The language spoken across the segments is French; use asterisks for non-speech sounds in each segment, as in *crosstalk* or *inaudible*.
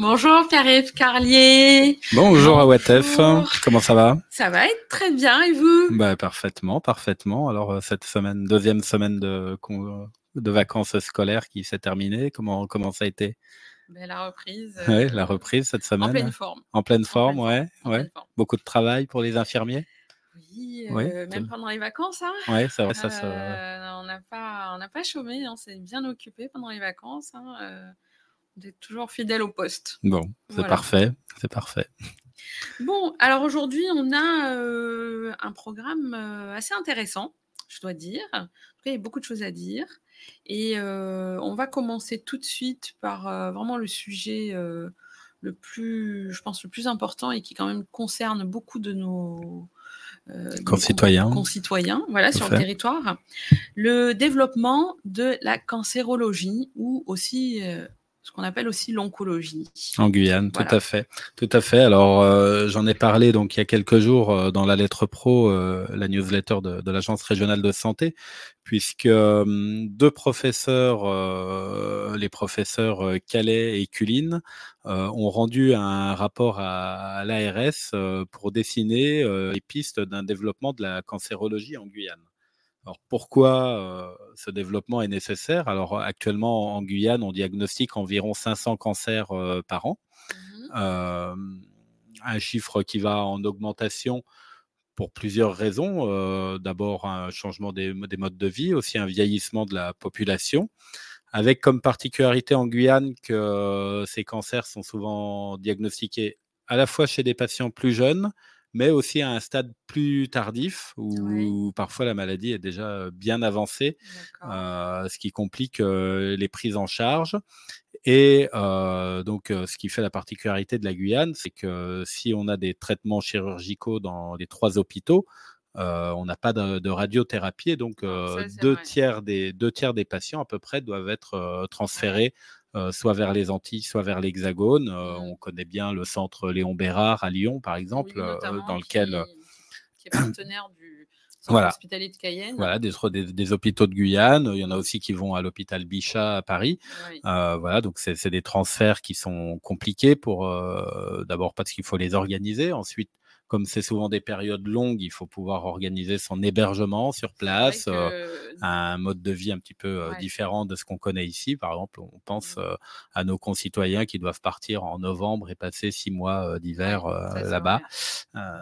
Bonjour Pierre-Yves Carlier. Bonjour Awatef, comment ça va? Ça va être très bien et vous? Bah, Parfaitement, parfaitement. Alors euh, cette semaine, deuxième semaine de, de vacances scolaires qui s'est terminée, comment, comment ça a été? Ben, La reprise. Oui, la reprise cette semaine. En pleine forme. En pleine forme, ouais. ouais. Beaucoup de travail pour les infirmiers? Oui, euh, même pendant les vacances. Hein. Oui, c'est vrai. Ça, euh, on n'a pas, on pas chômé, on s'est bien occupé pendant les vacances. Hein. Euh, on est toujours fidèle au poste. Bon, c'est parfait, c'est parfait. Bon, alors aujourd'hui, on a un programme assez intéressant, je dois dire. En tout cas, il y a beaucoup de choses à dire. Et on va commencer tout de suite par vraiment le sujet le plus, je pense, le plus important et qui quand même concerne beaucoup de nos, euh, concitoyens. concitoyens, voilà, sur le territoire. Le développement de la cancérologie ou aussi euh, ce qu'on appelle aussi l'oncologie. En Guyane, tout à fait, tout à fait. Alors euh, j'en ai parlé donc il y a quelques jours dans la lettre pro, la newsletter de, de l'agence régionale de santé, puisque deux professeurs, les professeurs Calais et Culine, ont rendu un rapport à, l'ARS pour dessiner les pistes d'un développement de la cancérologie en Guyane. Alors pourquoi ce développement est nécessaire? Alors actuellement en Guyane, on diagnostique environ 500 cancers par an. Mmh un chiffre qui va en augmentation pour plusieurs raisons. Euh, d'abord, un changement des, modes de vie, aussi un vieillissement de la population, avec comme particularité en Guyane que ces cancers sont souvent diagnostiqués à la fois chez des patients plus jeunes, mais aussi à un stade plus tardif où parfois la maladie est déjà bien avancée, euh, ce qui complique euh, les prises en charge. Et euh, donc, ce qui fait la particularité de la Guyane, c'est que si on a des traitements chirurgicaux dans les trois hôpitaux, on n'a pas de, radiothérapie, donc deux, tiers des, deux tiers des patients à peu près doivent être transférés soit vers les Antilles, soit vers l'Hexagone. Mmh. On connaît bien le centre Léon Bérard à Lyon, par exemple, dans lequel... Qui, est partenaire du *clears throat* centre voilà. hospitalier de Cayenne. Voilà, des, des, hôpitaux de Guyane. Il y en a aussi qui vont à l'hôpital Bichat à Paris. voilà, donc c'est des transferts qui sont compliqués pour... D'abord parce qu'il faut les organiser. Ensuite, comme c'est souvent des périodes longues, il faut pouvoir organiser son hébergement sur place, euh, un mode de vie un petit peu euh, différent de ce qu'on connaît ici. Par exemple, on pense mmh. euh, à nos concitoyens qui doivent partir en novembre et passer six mois d'hiver là-bas.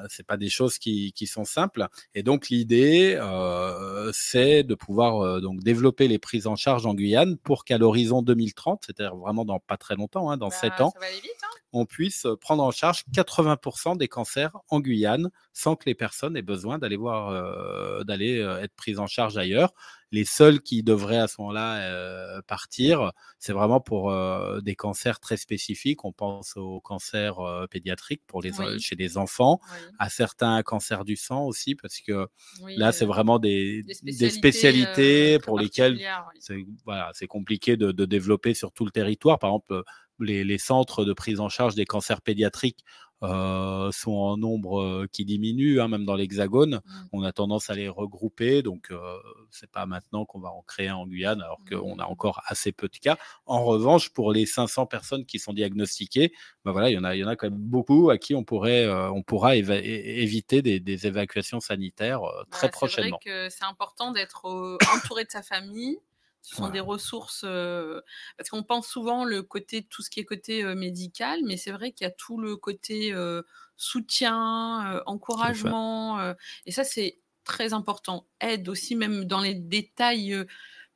c'est pas des choses qui, qui, sont simples. Et donc l'idée, c'est de pouvoir donc développer les prises en charge en Guyane pour qu'à l'horizon 2030, c'est-à-dire vraiment dans pas très longtemps, hein, dans sept bah, ans, hein. on puisse prendre en charge 80% des cancers en Guyane sans que les personnes aient besoin d'aller voir, euh, d'aller euh, être prises en charge ailleurs. Les seuls qui devraient à ce moment-là euh, partir, c'est vraiment pour des cancers très spécifiques. On pense aux cancers pédiatriques pour les, chez les enfants, à certains cancers du sang aussi, parce que là, c'est vraiment des, des spécialités, pour lesquelles c'est voilà, compliqué de, de, développer sur tout le territoire. Par exemple, les, les, centres de prise en charge des cancers pédiatriques euh, sont en nombre euh, qui diminue, hein, même dans l'Hexagone. Mmh. On a tendance à les regrouper, donc euh, c'est pas maintenant qu'on va en créer un en Guyane, alors qu'on a mmh. encore assez peu de cas. En revanche, pour les 500 personnes qui sont diagnostiquées, ben voilà, il y en a, il y en a quand même beaucoup à qui on pourrait, on pourra éviter des, évacuations sanitaires très prochainement. C'est vrai que c'est important d'être entouré de sa famille ce sont des ressources parce qu'on pense souvent le côté tout ce qui est côté médical, mais c'est vrai qu'il y a tout le côté soutien, encouragement, et ça c'est très important. Aide aussi même dans les détails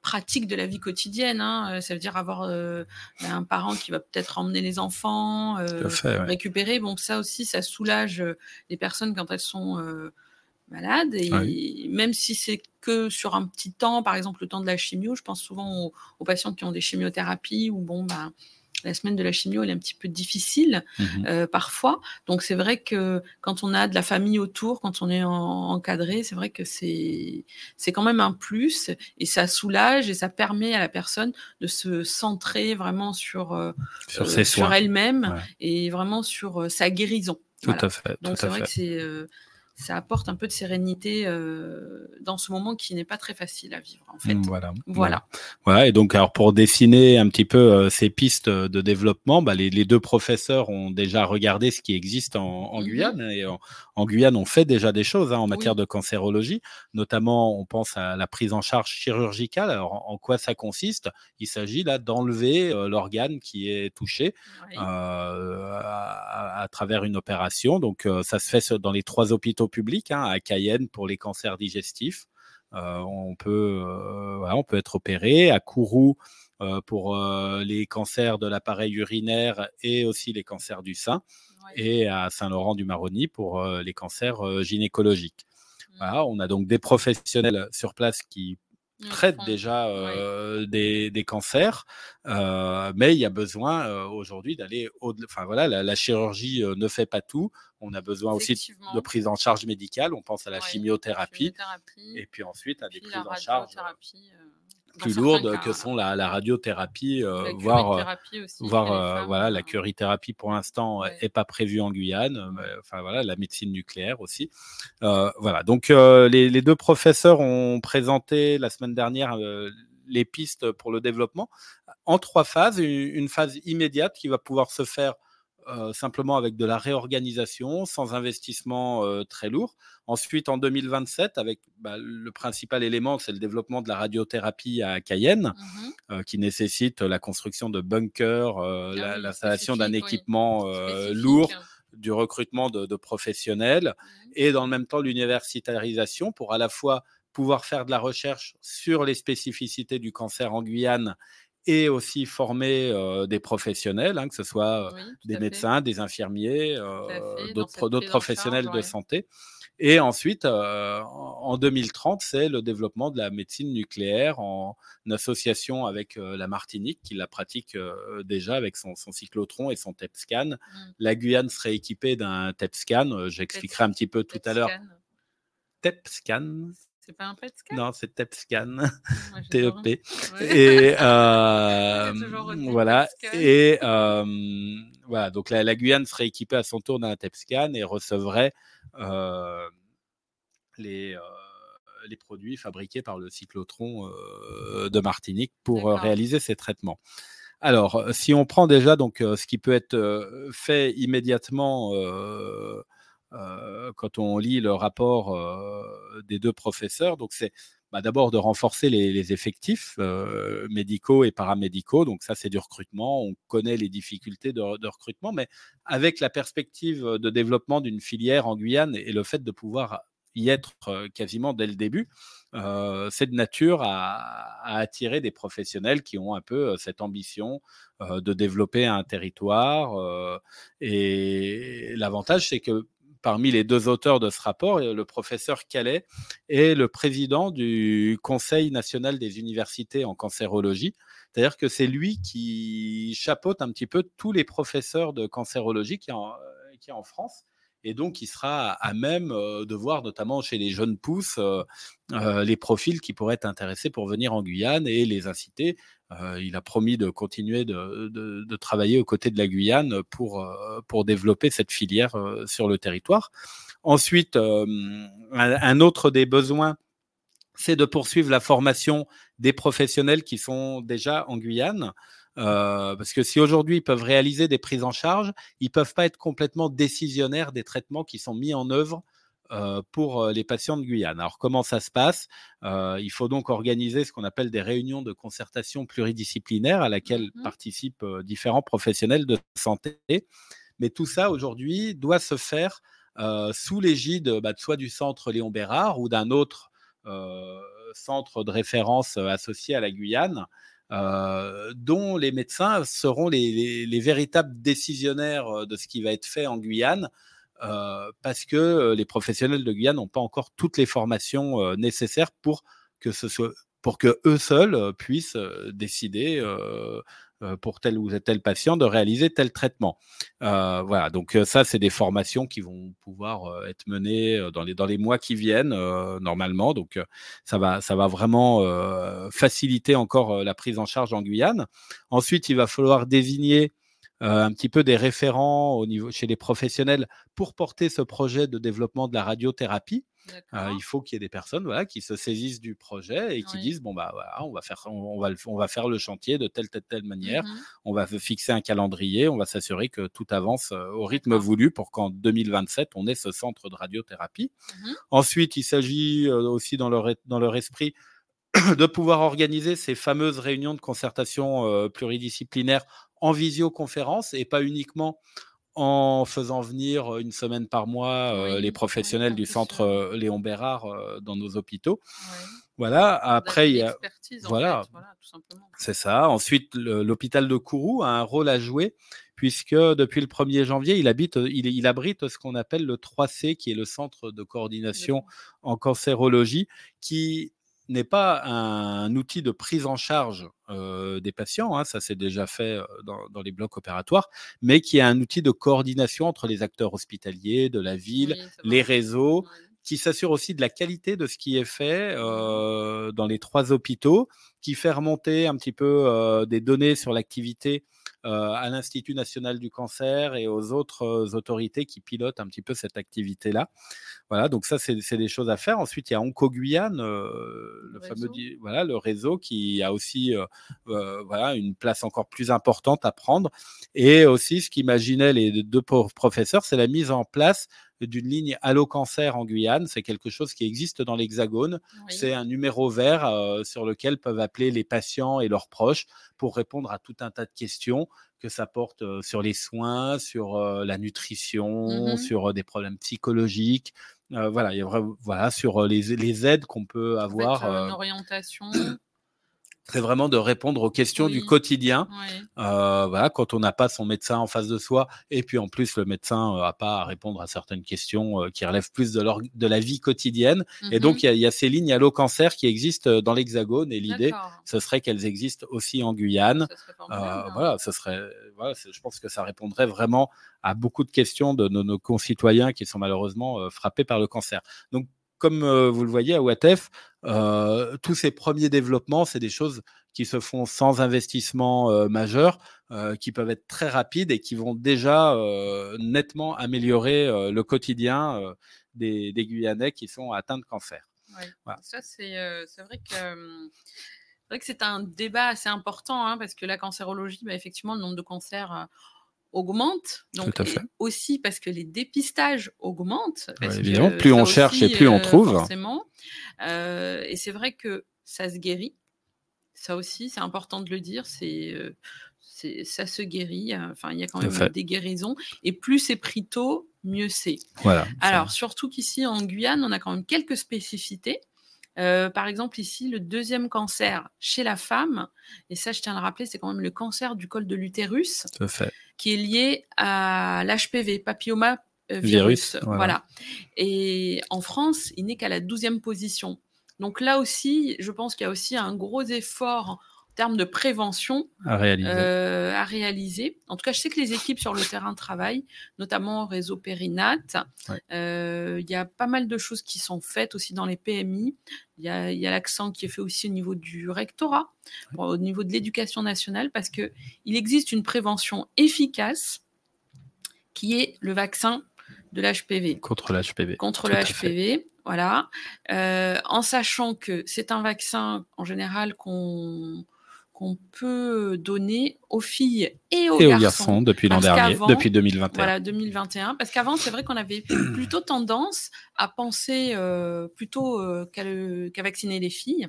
pratiques de la vie quotidienne. Hein, ça veut dire avoir ben, un parent qui va peut-être emmener les enfants, récupérer. Bon, ça aussi, ça soulage les personnes quand elles sont malade. Et même si c'est que sur un petit temps, par exemple le temps de la chimio, je pense souvent aux, patients qui ont des chimiothérapies où bon, bah, la semaine de la chimio elle est un petit peu difficile mmh euh, parfois. Donc c'est vrai que quand on a de la famille autour, quand on est encadré, c'est vrai que c'est c'est quand même un plus et ça soulage et ça permet à la personne de se centrer vraiment sur euh, sur, euh, sur elle-même et vraiment sur sa guérison. Tout à fait. Donc c'est vrai que c'est ça apporte un peu de sérénité euh, dans ce moment qui n'est pas très facile à vivre en fait. Mmh, voilà. Voilà. Voilà. Et donc, alors pour dessiner un petit peu euh, ces pistes de développement, bah, les, les, deux professeurs ont déjà regardé ce qui existe en, en mmh Guyane. Et en, en, Guyane, on fait déjà des choses hein, en matière oui. de cancérologie. Notamment, on pense à la prise en charge chirurgicale. Alors, en, en quoi ça consiste? Il s'agit là d'enlever euh, l'organe qui est touché oui. à, à, travers une opération. Donc, ça se fait dans les trois hôpitaux publics, hein, à Cayenne pour les cancers digestifs. Euh, on, peut, euh, voilà, on peut être opéré à Kourou euh, pour les cancers de l'appareil urinaire et aussi les cancers du sein, ouais. et à Saint-Laurent-du-Maroni pour les cancers gynécologiques. Mmh. Voilà, on a donc des professionnels sur place qui traite déjà euh, oui. des, des, cancers, euh, mais il y a besoin euh, aujourd'hui d'aller au Enfin voilà, la, la chirurgie ne fait pas tout. On a besoin aussi de, prise en charge médicale. On pense à la oui. chimiothérapie, chimiothérapie, et puis ensuite à des prises en charge plus lourdes que sont la, la radiothérapie, euh, la voire, euh, aussi, voire euh, voilà, la curithérapie pour l'instant n'est ouais. pas prévue en Guyane, mais, enfin voilà, la médecine nucléaire aussi. voilà, donc les, les, deux professeurs ont présenté la semaine dernière les pistes pour le développement en trois phases. Une, une phase immédiate qui va pouvoir se faire euh, simplement avec de la réorganisation, sans investissement euh, très lourd. Ensuite, en 2027, avec bah, le principal élément, c'est le développement de la radiothérapie à Cayenne, mmh euh, qui nécessite la construction de bunkers, ah l'installation oui, d'un équipement lourd du recrutement de, de professionnels mmh. et dans le même temps l'universitarisation pour à la fois pouvoir faire de la recherche sur les spécificités du cancer en Guyane et aussi former euh, des professionnels, hein, que ce soit oui, des médecins, fait. des infirmiers, euh, d'autres professionnels charge, de ouais. santé. Et ensuite, euh, en 2030, c'est le développement de la médecine nucléaire en association avec euh, la Martinique, qui la pratique euh, déjà avec son, son, cyclotron et son TEPSCAN. Mm. La Guyane serait équipée d'un TEPSCAN. J'expliquerai un petit peu tout à l'heure. TEPSCAN, c'est pas un PET scan Non, c'est TEP scan, *laughs* TEP. Ouais. Et *laughs* euh, voilà. Et euh, voilà. Donc la, la, Guyane serait équipée à son tour d'un TEP scan et recevrait euh, les les produits fabriqués par le cyclotron euh, de Martinique pour réaliser ces traitements. Alors, si on prend déjà donc ce qui peut être fait immédiatement quand on lit le rapport euh, des deux professeurs. Donc, c'est bah, d'abord de renforcer les, effectifs euh, médicaux et paramédicaux. Donc, ça, c'est du recrutement. On connaît les difficultés de, recrutement, mais avec la perspective de développement d'une filière en Guyane et le fait de pouvoir y être quasiment dès le début, euh, c'est de nature à, à, attirer des professionnels qui ont un peu cette ambition euh, de développer un territoire. Euh, et l'avantage, c'est que parmi les deux auteurs de ce rapport, le professeur Calais est le président du Conseil national des universités en cancérologie. C'est-à-dire que c'est lui qui chapeaute un petit peu tous les professeurs de cancérologie qui en, qui en France et donc il sera à même euh, de voir notamment chez les jeunes pousses euh, euh, les profils qui pourraient être intéressés pour venir en Guyane et les inciter. il a promis de continuer de, travailler aux côtés de la Guyane pour, pour développer cette filière sur le territoire. Ensuite, un autre des besoins, c'est de poursuivre la formation des professionnels qui sont déjà en Guyane. Euh, parce que si aujourd'hui ils peuvent réaliser des prises en charge, ils peuvent pas être complètement décisionnaires des traitements qui sont mis en œuvre euh, pour les patients de Guyane. Alors comment ça se passe? Euh, Il faut donc organiser ce qu'on appelle des réunions de concertation pluridisciplinaire à laquelle mmh. participent euh, différents professionnels de santé. Mais tout ça aujourd'hui doit se faire euh, sous l'égide bah, soit du centre Léon Bérard ou d'un autre euh, centre de référence associé à la Guyane euh, dont les médecins seront les, les, les, véritables décisionnaires euh, de ce qui va être fait en Guyane, euh, parce que euh, les professionnels de Guyane n'ont pas encore toutes les formations nécessaires pour que ce soit pour que eux seuls puissent décider pour tel ou tel patient de réaliser tel traitement. Euh, voilà, donc euh, ça, c'est des formations qui vont pouvoir être menées dans les, dans les mois qui viennent, normalement. Donc ça, va, ça va vraiment faciliter encore la prise en charge en Guyane. Ensuite, il va falloir désigner un petit peu des référents au niveau, chez les professionnels pour porter ce projet de développement de la radiothérapie. Il faut qu'il y ait des personnes voilà, qui se saisissent du projet et qui disent bon bah voilà, on va faire on, va on va faire le chantier de telle telle telle manière, mmh on va fixer un calendrier, on va s'assurer que tout avance au rythme voulu pour qu'en 2027 on ait ce centre de radiothérapie. Mmh Ensuite, il s'agit aussi dans leur dans leur esprit *clears throat* de pouvoir organiser ces fameuses réunions de concertation pluridisciplinaire en visioconférence et pas uniquement en faisant venir une semaine par mois les professionnels du centre Léon Bérard dans nos hôpitaux. Voilà, après, il y a. Voilà, c'est ça. Ensuite, l'hôpital de Kourou a un rôle à jouer, puisque depuis le 1er janvier, il, habite, il, il abrite ce qu'on appelle le 3C, qui est le centre de coordination en cancérologie, qui n'est pas un, outil de prise en charge des patients, hein, ça c'est déjà fait dans, les blocs opératoires, mais qui est un outil de coordination entre les acteurs hospitaliers, de la ville, les réseaux, qui s'assure aussi de la qualité de ce qui est fait dans les trois hôpitaux, qui fait remonter un petit peu des données sur l'activité à l'Institut national du cancer et aux autres autorités qui pilotent un petit peu cette activité-là. Voilà, donc ça, c'est des choses à faire. Ensuite, il y a Onco Guyane, le, fameux voilà, le réseau qui a aussi voilà, une place encore plus importante à prendre. Et aussi, ce qu'imaginaient les deux professeurs, c'est la mise en place d'une ligne Allo Cancer en Guyane. C'est quelque chose qui existe dans l'Hexagone. C'est un numéro vert sur lequel peuvent appeler les patients et leurs proches pour répondre à tout un tas de questions que ça porte sur les soins, sur la nutrition, mmh sur des problèmes psychologiques. voilà, il y a voilà, sur les, les aides qu'on peut avoir. En une orientation c'est vraiment de répondre aux questions du quotidien. Euh, voilà, quand on n'a pas son médecin en face de soi, et puis en plus le médecin n'a pas à répondre à certaines questions euh, qui relèvent plus de, de la vie quotidienne. Et donc mhm. il y, a ces lignes Allo Cancer qui existent dans l'Hexagone, et l'idée, ce serait qu'elles existent aussi en Guyane. Euh, voilà, ce serait, voilà, je pense que ça répondrait vraiment à beaucoup de questions de nos, nos concitoyens qui sont malheureusement frappés par le cancer. Donc comme vous le voyez à WATF, tous ces premiers développements, c'est des choses qui se font sans investissement majeur, qui peuvent être très rapides et qui vont déjà nettement améliorer le quotidien des, Guyanais qui sont atteints de cancer. Ça, c'est vrai que. C'est vrai que c'est un débat assez important hein, parce que la cancérologie, bah, effectivement, le nombre de cancers augmente. Donc, aussi parce que les dépistages augmentent. évidemment, plus on cherche et plus on euh, trouve. Forcément. Euh, et c'est vrai que ça se guérit. Ça aussi, c'est important de le dire. C'est euh, ça se guérit. Enfin, il y a quand même des guérisons. Et plus c'est pris tôt, mieux c'est. Voilà, Alors, surtout qu'ici, en Guyane, on a quand même quelques spécificités. Euh, par exemple, ici, le deuxième cancer chez la femme, et ça, je tiens à le rappeler, c'est quand même le cancer du col de l'utérus, qui est lié à l'HPV, papilloma euh, virus. voilà. Et en France, il n'est qu'à la douzième position. Donc là aussi, je pense qu'il y a aussi un gros effort termes de prévention à réaliser. Euh, à réaliser. En tout cas, je sais que les équipes sur le terrain travaillent, notamment au réseau Périnate. Euh, il y a pas mal de choses qui sont faites aussi dans les PMI. Il y a, l'accent qui est fait aussi au niveau du rectorat, au niveau de l'éducation nationale, parce que il existe une prévention efficace qui est le vaccin de l'HPV. Contre l'HPV. Contre le HPV. Voilà. Euh, en sachant que c'est un vaccin en général qu'on qu'on peut donner aux filles et aux, garçons, depuis l'an dernier, depuis 2021. Voilà, 2021. Parce qu'avant, c'est vrai qu'on avait *coughs* plutôt tendance à penser euh, plutôt euh, qu'à vacciner les filles.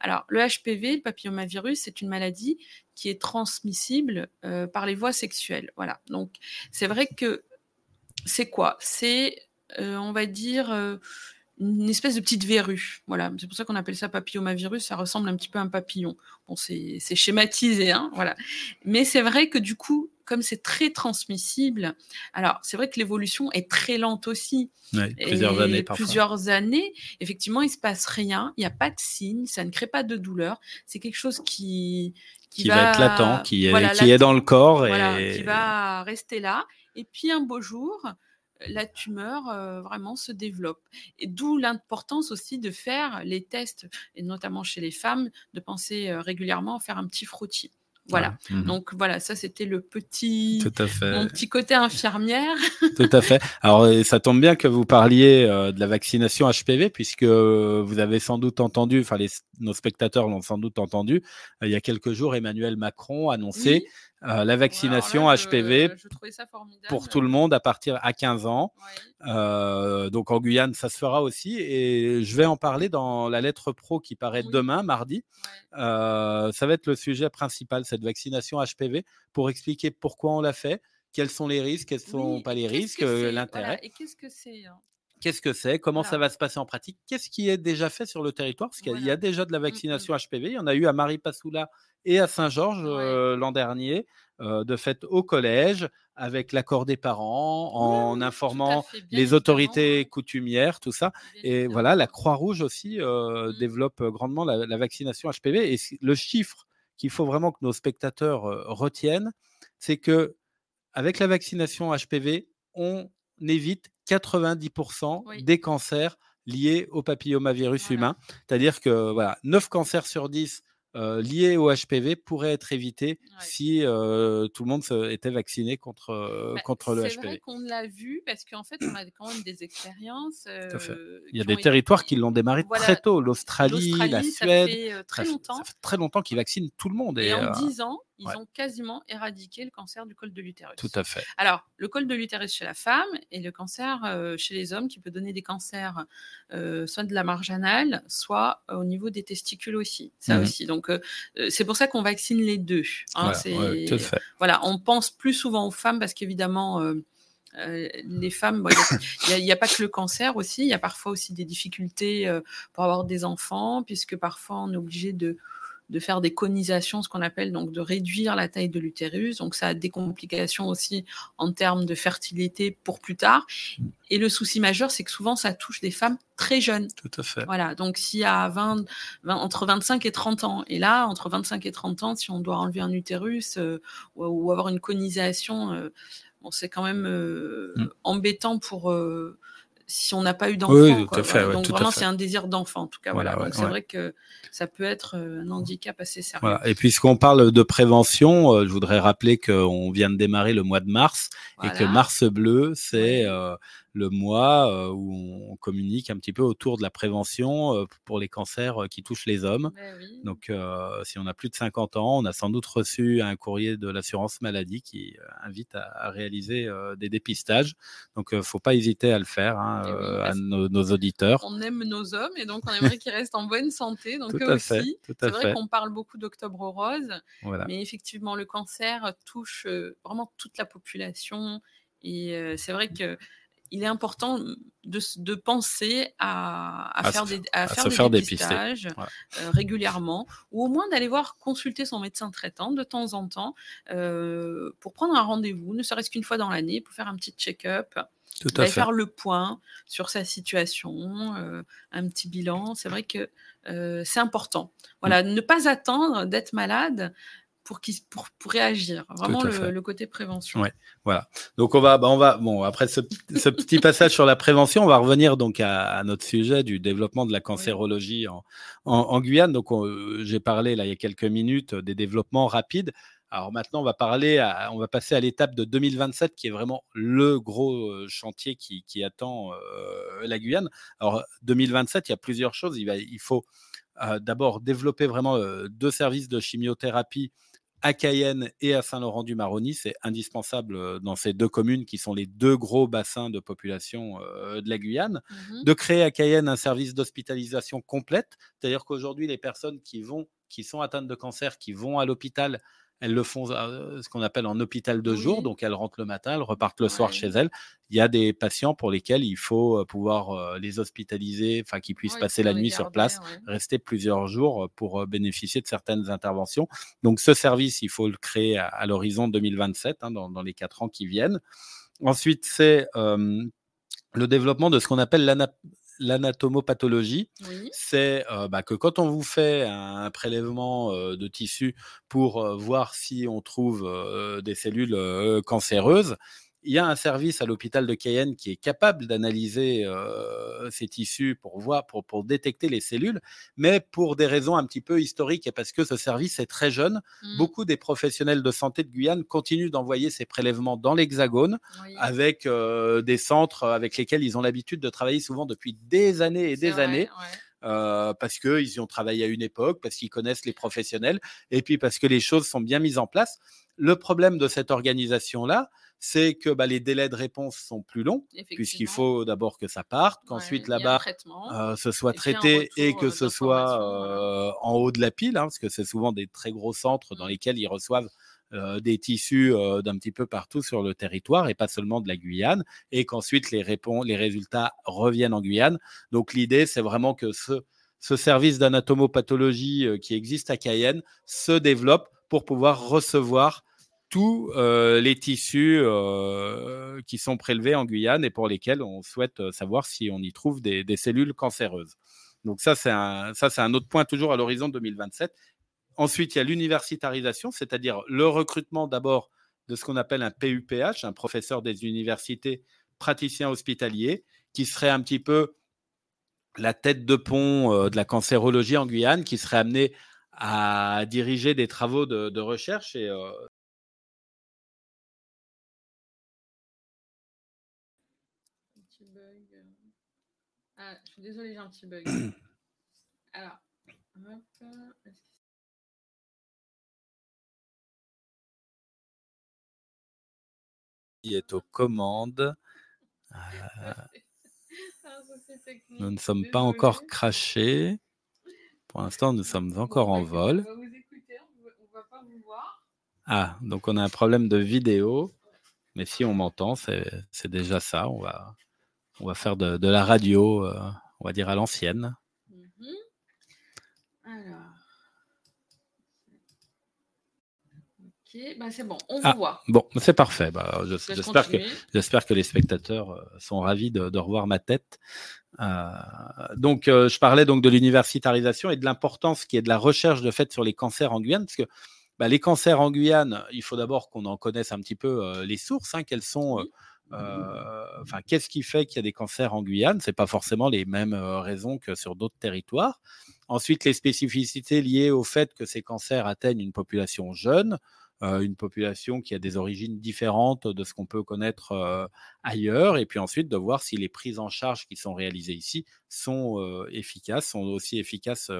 Alors, le HPV, le papillomavirus, c'est une maladie qui est transmissible euh, par les voies sexuelles. Voilà. Donc, c'est vrai que c'est quoi? C'est, on va dire une espèce de petite verrue. Voilà, c'est pour ça qu'on appelle ça papillomavirus. Ça ressemble un petit peu à un papillon. Bon, c'est schématisé, hein, voilà. Mais c'est vrai que du coup, comme c'est très transmissible, alors c'est vrai que l'évolution est très lente aussi. plusieurs années. Plusieurs années, effectivement, il se passe rien. Il n'y a pas de signe, ça ne crée pas de douleur. C'est quelque chose qui qui, va, être latent, qui est, qui est dans le corps et qui va rester là. Et puis un beau jour, la tumeur euh, vraiment se développe. Et d'où l'importance aussi de faire les tests, et notamment chez les femmes, de penser euh, régulièrement à faire un petit frottis. Voilà. Mmh Donc voilà, ça c'était le petit, Tout à fait. mon petit côté infirmière. *laughs* Tout à fait. Alors ça tombe bien que vous parliez de la vaccination HPV puisque vous avez sans doute entendu, enfin nos spectateurs l'ont sans doute entendu, il y a quelques jours Emmanuel Macron annonçait euh, la vaccination HPV pour tout le monde à partir à 15 ans. Euh, donc en Guyane, ça se fera aussi. Et je vais en parler dans la lettre pro qui paraît demain, mardi. Euh, ça va être le sujet principal, cette vaccination HPV, pour expliquer pourquoi on l'a fait, quels sont les risques, quels ne sont pas les risques, l'intérêt. et qu'est-ce que c'est hein? Qu'est-ce que c'est? Comment ça va se passer en pratique? Qu'est-ce qui est déjà fait sur le territoire? Parce qu'il y a déjà de la mmh, mmh. vaccination HPV. Il y en a eu à Marie-Passoula et à Saint-Georges l'an dernier, de fait au collège, avec l'accord des parents, en informant les autorités coutumières, tout ça. et voilà, la Croix-Rouge aussi mmh. développe grandement la, vaccination HPV. Et le chiffre qu'il faut vraiment que nos spectateurs retiennent, c'est que avec la vaccination HPV, on évite 90% des cancers liés au papillomavirus humain. C'est-à-dire que voilà, 9 cancers sur 10 euh, liés au HPV pourraient être évités si euh, tout le monde était vacciné contre, euh, bah, contre le HPV. C'est vrai qu'on l'a vu parce qu'en fait, on a quand même des expériences. Il y a des territoires qui l'ont démarré très tôt. L'Australie, la Suède. Ça fait très longtemps. Ça fait très longtemps qu'ils vaccinent tout le monde. Et, et en 10 ans, ils ont quasiment éradiqué le cancer du col de l'utérus. Tout à fait. Alors, le col de l'utérus chez la femme et le cancer euh, chez les hommes qui peut donner des cancers euh, soit de la marge anale, soit au niveau des testicules aussi. Ça mmh aussi. Donc, euh, c'est pour ça qu'on vaccine les deux. Hein, voilà, tout à fait. voilà, on pense plus souvent aux femmes parce qu'évidemment, les femmes, il n'y a, pas que le cancer aussi, il y a parfois aussi des difficultés pour avoir des enfants, puisque parfois on est obligé de de faire des conisations, ce qu'on appelle donc de réduire la taille de l'utérus. Donc ça a des complications aussi en termes de fertilité pour plus tard. Et le souci majeur, c'est que souvent ça touche des femmes très jeunes. Tout à fait. Voilà, donc s'il y a 20, entre 25 et 30 ans, et là, entre 25 et 30 ans, si on doit enlever un utérus euh, ou, avoir une conisation, euh, bon, c'est quand même euh, mm. embêtant pour si on n'a pas eu d'enfant. Oui, tout à fait. donc vraiment, c'est un désir d'enfant, en tout cas. Voilà, c'est vrai que ça peut être euh, un handicap assez sérieux. Voilà. Et puisqu'on parle de prévention, euh, je voudrais rappeler qu'on vient de démarrer le mois de mars et que Mars bleu, c'est euh, le mois où on communique un petit peu autour de la prévention pour les cancers qui touchent les hommes. Ben Donc, si on a plus de 50 ans, on a sans doute reçu un courrier de l'assurance maladie qui invite à, réaliser des dépistages. Donc, il ne faut pas hésiter à le faire hein, eh à nos, auditeurs. On aime nos hommes et donc on *laughs* aimerait qu'ils restent en bonne santé. Donc, eux aussi. C'est vrai qu'on parle beaucoup d'octobre rose, mais effectivement, le cancer touche vraiment toute la population. Et c'est vrai que il est important de, penser à, faire, des, à faire des dépistages euh, régulièrement, ou au moins d'aller voir consulter son médecin traitant de temps en temps euh, pour prendre un rendez-vous, ne serait-ce qu'une fois dans l'année, pour faire un petit check-up. Tout faire le point sur sa situation, euh, un petit bilan. C'est vrai que c'est important. Voilà, ne pas attendre d'être malade pour, pour, pour réagir. Vraiment le, côté prévention. Ouais, voilà. Donc on va, bah, on va, bon, après ce, ce petit passage sur la prévention, on va revenir donc à, notre sujet du développement de la cancérologie en, en, Guyane. Donc j'ai parlé là il y a quelques minutes des développements rapides. Alors maintenant, on va parler, on va passer à l'étape de 2027, qui est vraiment le gros euh, chantier qui, qui attend euh, la Guyane. Alors 2027, il y a plusieurs choses. Il, va, il faut euh, d'abord développer vraiment deux services de chimiothérapie à Cayenne et à Saint-Laurent-du-Maroni. C'est indispensable euh, dans ces deux communes qui sont les deux gros bassins de population euh, de la Guyane. Mmh de créer à Cayenne un service d'hospitalisation complète, c'est-à-dire qu'aujourd'hui, les personnes qui vont, qui sont atteintes de cancer, qui vont à l'hôpital, elles le font euh, ce qu'on appelle en hôpital de jour, donc elles rentrent le matin, elles repartent le soir chez elles. Il y a des patients pour lesquels il faut euh, pouvoir euh, les hospitaliser, enfin qu'ils puissent passer la nuit sur place, rester plusieurs jours pour bénéficier de certaines interventions. Donc ce service, il faut le créer à, l'horizon 2027, hein, dans, dans, les quatre ans qui viennent. Ensuite, c'est le développement de ce qu'on appelle l'anatomopathologie, c'est euh, bah, que quand on vous fait un prélèvement euh, de tissu pour euh, voir si on trouve des cellules cancéreuses, il y a un service à l'hôpital de Cayenne qui est capable d'analyser euh, ces tissus pour voir, pour, pour, détecter les cellules, mais pour des raisons un petit peu historiques et parce que ce service est très jeune, mmh. beaucoup des professionnels de santé de Guyane continuent d'envoyer ces prélèvements dans l'Hexagone avec euh, des centres avec lesquels ils ont l'habitude de travailler souvent depuis des années et des années. Euh, parce qu'ils y ont travaillé à une époque, parce qu'ils connaissent les professionnels, et puis parce que les choses sont bien mises en place. Le problème de cette organisation-là, c'est que bah, les délais de réponse sont plus longs, puisqu'il faut d'abord que ça parte, qu'ensuite là-bas, euh, ce soit traité et que ce soit euh, en haut de la pile, hein, parce que c'est souvent des très gros centres dans mmh. lesquels ils reçoivent euh, des tissus d'un petit peu partout sur le territoire et pas seulement de la Guyane, et qu'ensuite les, les résultats reviennent en Guyane. Donc l'idée, c'est vraiment que ce, ce service d'anatomopathologie qui existe à Cayenne se développe pour pouvoir recevoir tous euh, les tissus euh, qui sont prélevés en Guyane et pour lesquels on souhaite euh, savoir si on y trouve des, cellules cancéreuses. Donc ça, c'est un, autre point toujours à l'horizon 2027. Ensuite, il y a l'universitarisation, c'est-à-dire le recrutement d'abord de ce qu'on appelle un PUPH, un professeur des universités praticien hospitalier, qui serait un petit peu la tête de pont de la cancérologie en Guyane, qui serait amené à diriger des travaux de, de recherche et Ah, je suis désolée, j'ai un petit bug. *coughs* Alors, hop. Il est aux commandes. Euh, *laughs* nous ne sommes pas encore crachés. Pour l'instant, nous sommes encore en vol. On va vous écouter, on va pas vous voir. Ah, donc on a un problème de vidéo. Mais si on m'entend, c'est déjà ça. On va, on va faire de, la radio, euh, on va dire à l'ancienne. Mhm. Alors. Ok, bah, c'est bon, on ah, vous voit. Bon, c'est parfait. Bah, j'espère que, les spectateurs euh, sont ravis de, revoir ma tête. Euh, donc, je parlais donc de l'universitarisation et de l'importance qui est de la recherche de fait sur les cancers en Guyane, parce que bah, les cancers en Guyane, il faut d'abord qu'on en connaisse un petit peu les sources, hein, quelles sont euh, enfin, qu'est-ce qui fait qu'il y a des cancers en Guyane? C'est pas forcément les mêmes euh, raisons que sur d'autres territoires. Ensuite, les spécificités liées au fait que ces cancers atteignent une population jeune, euh, une population qui a des origines différentes de ce qu'on peut connaître ailleurs, et puis ensuite de voir si les prises en charge qui sont réalisées ici sont efficaces, sont aussi efficaces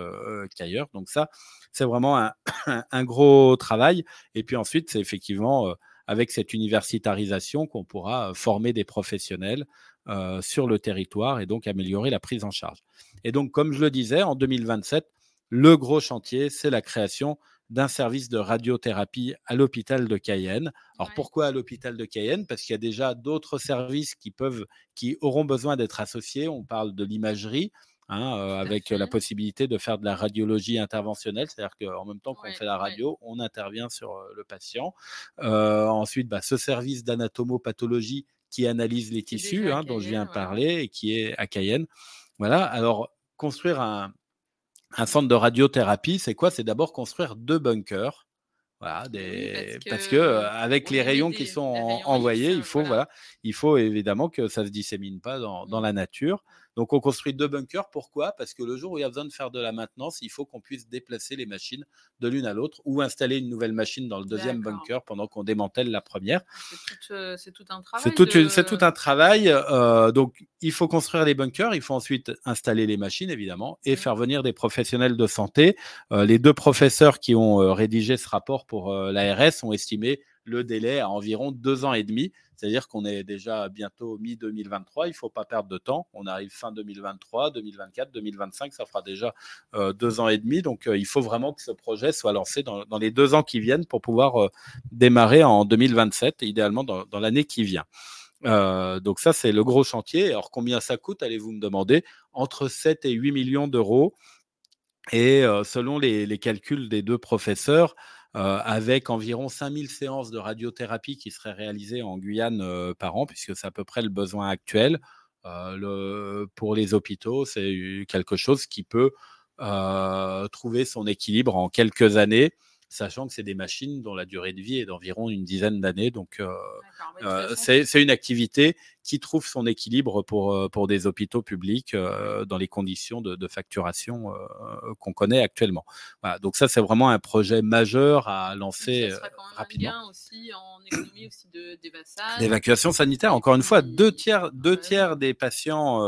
qu'ailleurs. Donc ça, c'est vraiment *coughs* un, gros travail. Et puis ensuite, c'est effectivement avec cette universitarisation qu'on pourra former des professionnels euh, sur le territoire et donc améliorer la prise en charge. Et donc, comme je le disais, en 2027, le gros chantier, c'est la création d'un service de radiothérapie à l'hôpital de Cayenne. Alors pourquoi à l'hôpital de Cayenne? Parce qu'il y a déjà d'autres services qui peuvent, qui auront besoin d'être associés. On parle de l'imagerie, Hein, euh, avec la possibilité de faire de la radiologie interventionnelle, c'est-à-dire qu'en même temps qu'on fait la radio, on intervient sur euh, le patient. Euh, ensuite, bah, ce service d'anatomopathologie qui analyse les tissus, hein, dont je viens de parler, et qui est à Cayenne. Voilà, alors construire un, un centre de radiothérapie, c'est quoi? C'est d'abord construire deux bunkers. Voilà, des... parce, que, avec les rayons qui sont envoyés, il faut, voilà, il faut évidemment que ça ne se dissémine pas dans, dans la nature. Donc on construit deux bunkers. Pourquoi? Parce que le jour où il y a besoin de faire de la maintenance, il faut qu'on puisse déplacer les machines de l'une à l'autre ou installer une nouvelle machine dans le deuxième bunker pendant qu'on démantèle la première. C'est tout, un travail. C'est tout, un travail. Euh, donc il faut construire les bunkers, il faut ensuite installer les machines évidemment et mmh. faire venir des professionnels de santé. Euh, les deux professeurs qui ont euh, rédigé ce rapport pour l'ARS ont estimé le délai à environ deux ans et demi. C'est-à-dire qu'on est déjà bientôt mi-2023, il ne faut pas perdre de temps. On arrive fin 2023, 2024, 2025, ça fera déjà euh, deux ans et demi. Donc euh, il faut vraiment que ce projet soit lancé dans, les deux ans qui viennent pour pouvoir euh, démarrer en 2027, idéalement dans, l'année qui vient. donc ça, c'est le gros chantier. Alors combien ça coûte, allez-vous me demander? Entre 7 et 8 millions d'euros. Et selon les, calculs des deux professeurs, avec environ 5000 séances de radiothérapie qui seraient réalisées en Guyane euh, par an, puisque c'est à peu près le besoin actuel. Euh, pour les hôpitaux, c'est quelque chose qui peut trouver son équilibre en quelques années sachant que c'est des machines dont la durée de vie est d'environ une dizaine d'années. Donc, c'est une activité qui trouve son équilibre pour, pour des hôpitaux publics dans les conditions de, facturation qu'on connaît actuellement. Voilà, donc ça, c'est vraiment un projet majeur à lancer ça sera quand même rapidement. Un aussi en économie aussi L'évacuation sanitaire, encore une fois, deux tiers, deux tiers des patients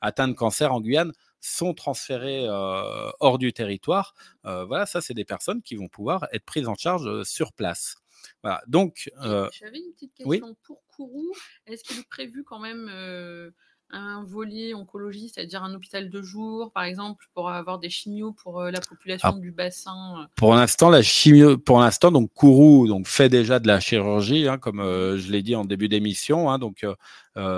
atteints de cancer en Guyane sont transférés hors du territoire. voilà, ça, c'est des personnes qui vont pouvoir être prises en charge sur place. Voilà, donc. J'avais une petite question pour Kourou. Est-ce qu'il est prévu quand même un volet oncologie, c'est-à-dire un hôpital de jour, par exemple, pour avoir des chimios pour euh, la population du bassin euh. Pour l'instant, la chimio, pour l'instant, donc Kourou donc fait déjà de la chirurgie, hein, comme euh, je l'ai dit en début d'émission, hein, donc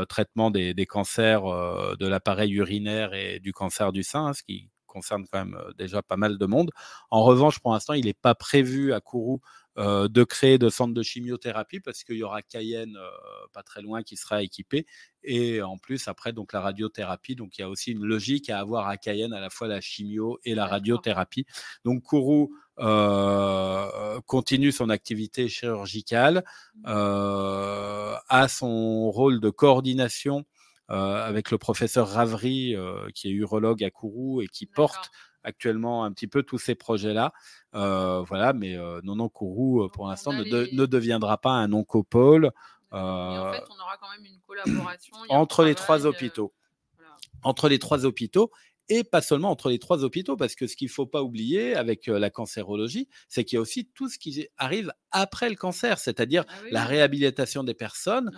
traitement des, cancers de l'appareil urinaire et du cancer du sein, hein, ce qui concerne quand même déjà pas mal de monde. En revanche, pour l'instant, il n'est pas prévu à Kourou euh, de créer de centres de chimiothérapie parce qu'il y aura Cayenne euh, pas très loin qui sera équipé et en plus après donc la radiothérapie. Donc il y a aussi une logique à avoir à Cayenne à la fois la chimio et la radiothérapie. Donc Kourou euh, continue son activité chirurgicale mmh. a son rôle de coordination avec le professeur Ravry qui est urologue à Kourou et qui porte actuellement un petit peu tous ces projets-là. Euh, voilà, mais euh, non Kourou, euh, pour l'instant, ne, ne, deviendra pas un oncopole. en fait, on aura quand même une collaboration. entre les trois hôpitaux. Entre les trois hôpitaux et pas seulement entre les trois hôpitaux, parce que ce qu'il ne faut pas oublier avec la cancérologie, c'est qu'il y a aussi tout ce qui arrive après le cancer, c'est-à-dire ah la réhabilitation des personnes.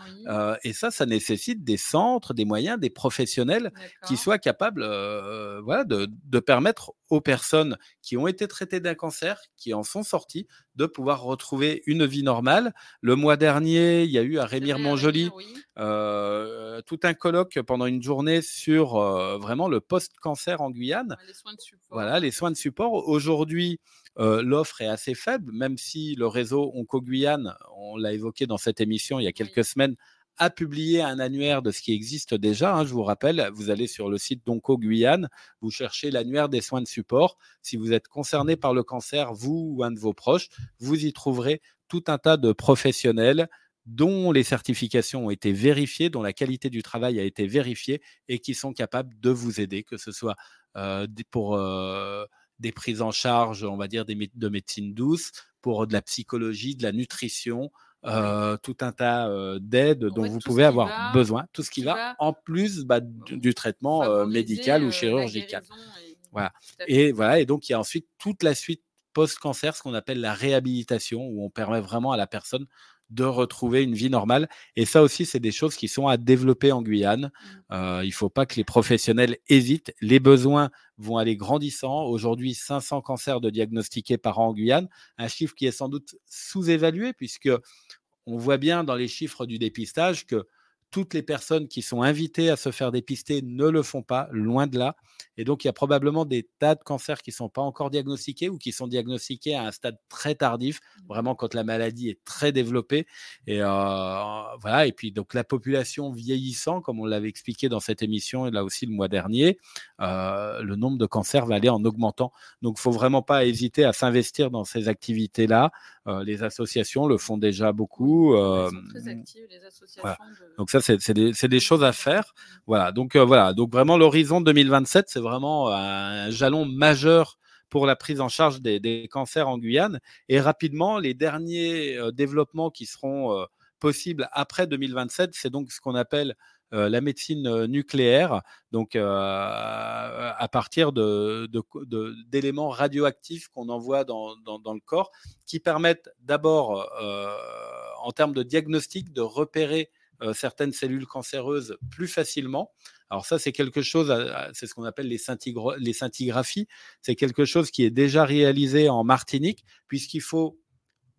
et ça, ça nécessite des centres, des moyens, des professionnels qui soient capables voilà, de, de, permettre aux personnes qui ont été traitées d'un cancer, qui en sont sorties, de pouvoir retrouver une vie normale. Le mois dernier, il y a eu à Rémire-Montjoly euh, tout un colloque pendant une journée sur euh, vraiment le post-cancer en Guyane. Les soins de support. Voilà, les soins de support. Aujourd'hui, euh, l'offre est assez faible, même si le réseau Onco Guyane, on l'a évoqué dans cette émission il y a quelques semaines, a publié un annuaire de ce qui existe déjà. Hein, je vous rappelle, vous allez sur le site d'Onco Guyane, vous cherchez l'annuaire des soins de support. Si vous êtes concerné par le cancer, vous ou un de vos proches, vous y trouverez tout un tas de professionnels dont les certifications ont été vérifiées, dont la qualité du travail a été vérifiée et qui sont capables de vous aider, que ce soit euh, pour euh, des prises en charge, on va dire, des, de médecine douce, pour de la psychologie, de la nutrition, euh, tout un tas d'aides dont vous pouvez avoir besoin, tout ce qui, va, en plus bah, du, traitement médical ou chirurgical. Et... Voilà. Et voilà. Et donc il y a ensuite toute la suite post-cancer, ce qu'on appelle la réhabilitation, où on permet vraiment à la personne de retrouver une vie normale. Et ça aussi, c'est des choses qui sont à développer en Guyane. Mmh. il ne faut pas que les professionnels hésitent. Les besoins vont aller grandissant. Aujourd'hui, 500 cancers de diagnostiqués par an en Guyane, un chiffre qui est sans doute sous-évalué puisque on voit bien dans les chiffres du dépistage que toutes les personnes qui sont invitées à se faire dépister ne le font pas, loin de là. Et donc, il y a probablement des tas de cancers qui ne sont pas encore diagnostiqués ou qui sont diagnostiqués à un stade très tardif, mmh. vraiment quand la maladie est très développée. Et euh, voilà. Et puis, donc, la population vieillissant, comme on l'avait expliqué dans cette émission et là aussi le mois dernier, euh, le nombre de cancers va aller en augmentant. Donc, il ne faut vraiment pas hésiter à s'investir dans ces activités-là. Euh, les associations le font déjà beaucoup. Elles sont très actives, les associations. Donc, ça, c'est des, choses à faire. Voilà. Donc, euh, voilà. Donc, vraiment, l'horizon 2027, c'est vraiment un jalon majeur pour la prise en charge des, cancers en Guyane. Et rapidement, les derniers euh, développements qui seront euh, possibles après 2027, c'est donc ce qu'on appelle la médecine nucléaire, donc à partir d'éléments radioactifs qu'on envoie dans, le corps, qui permettent d'abord, en termes de diagnostic, de repérer euh, certaines cellules cancéreuses plus facilement. Alors ça, c'est quelque chose, c'est ce qu'on appelle les, les scintigraphies. C'est quelque chose qui est déjà réalisé en Martinique, puisqu'il faut,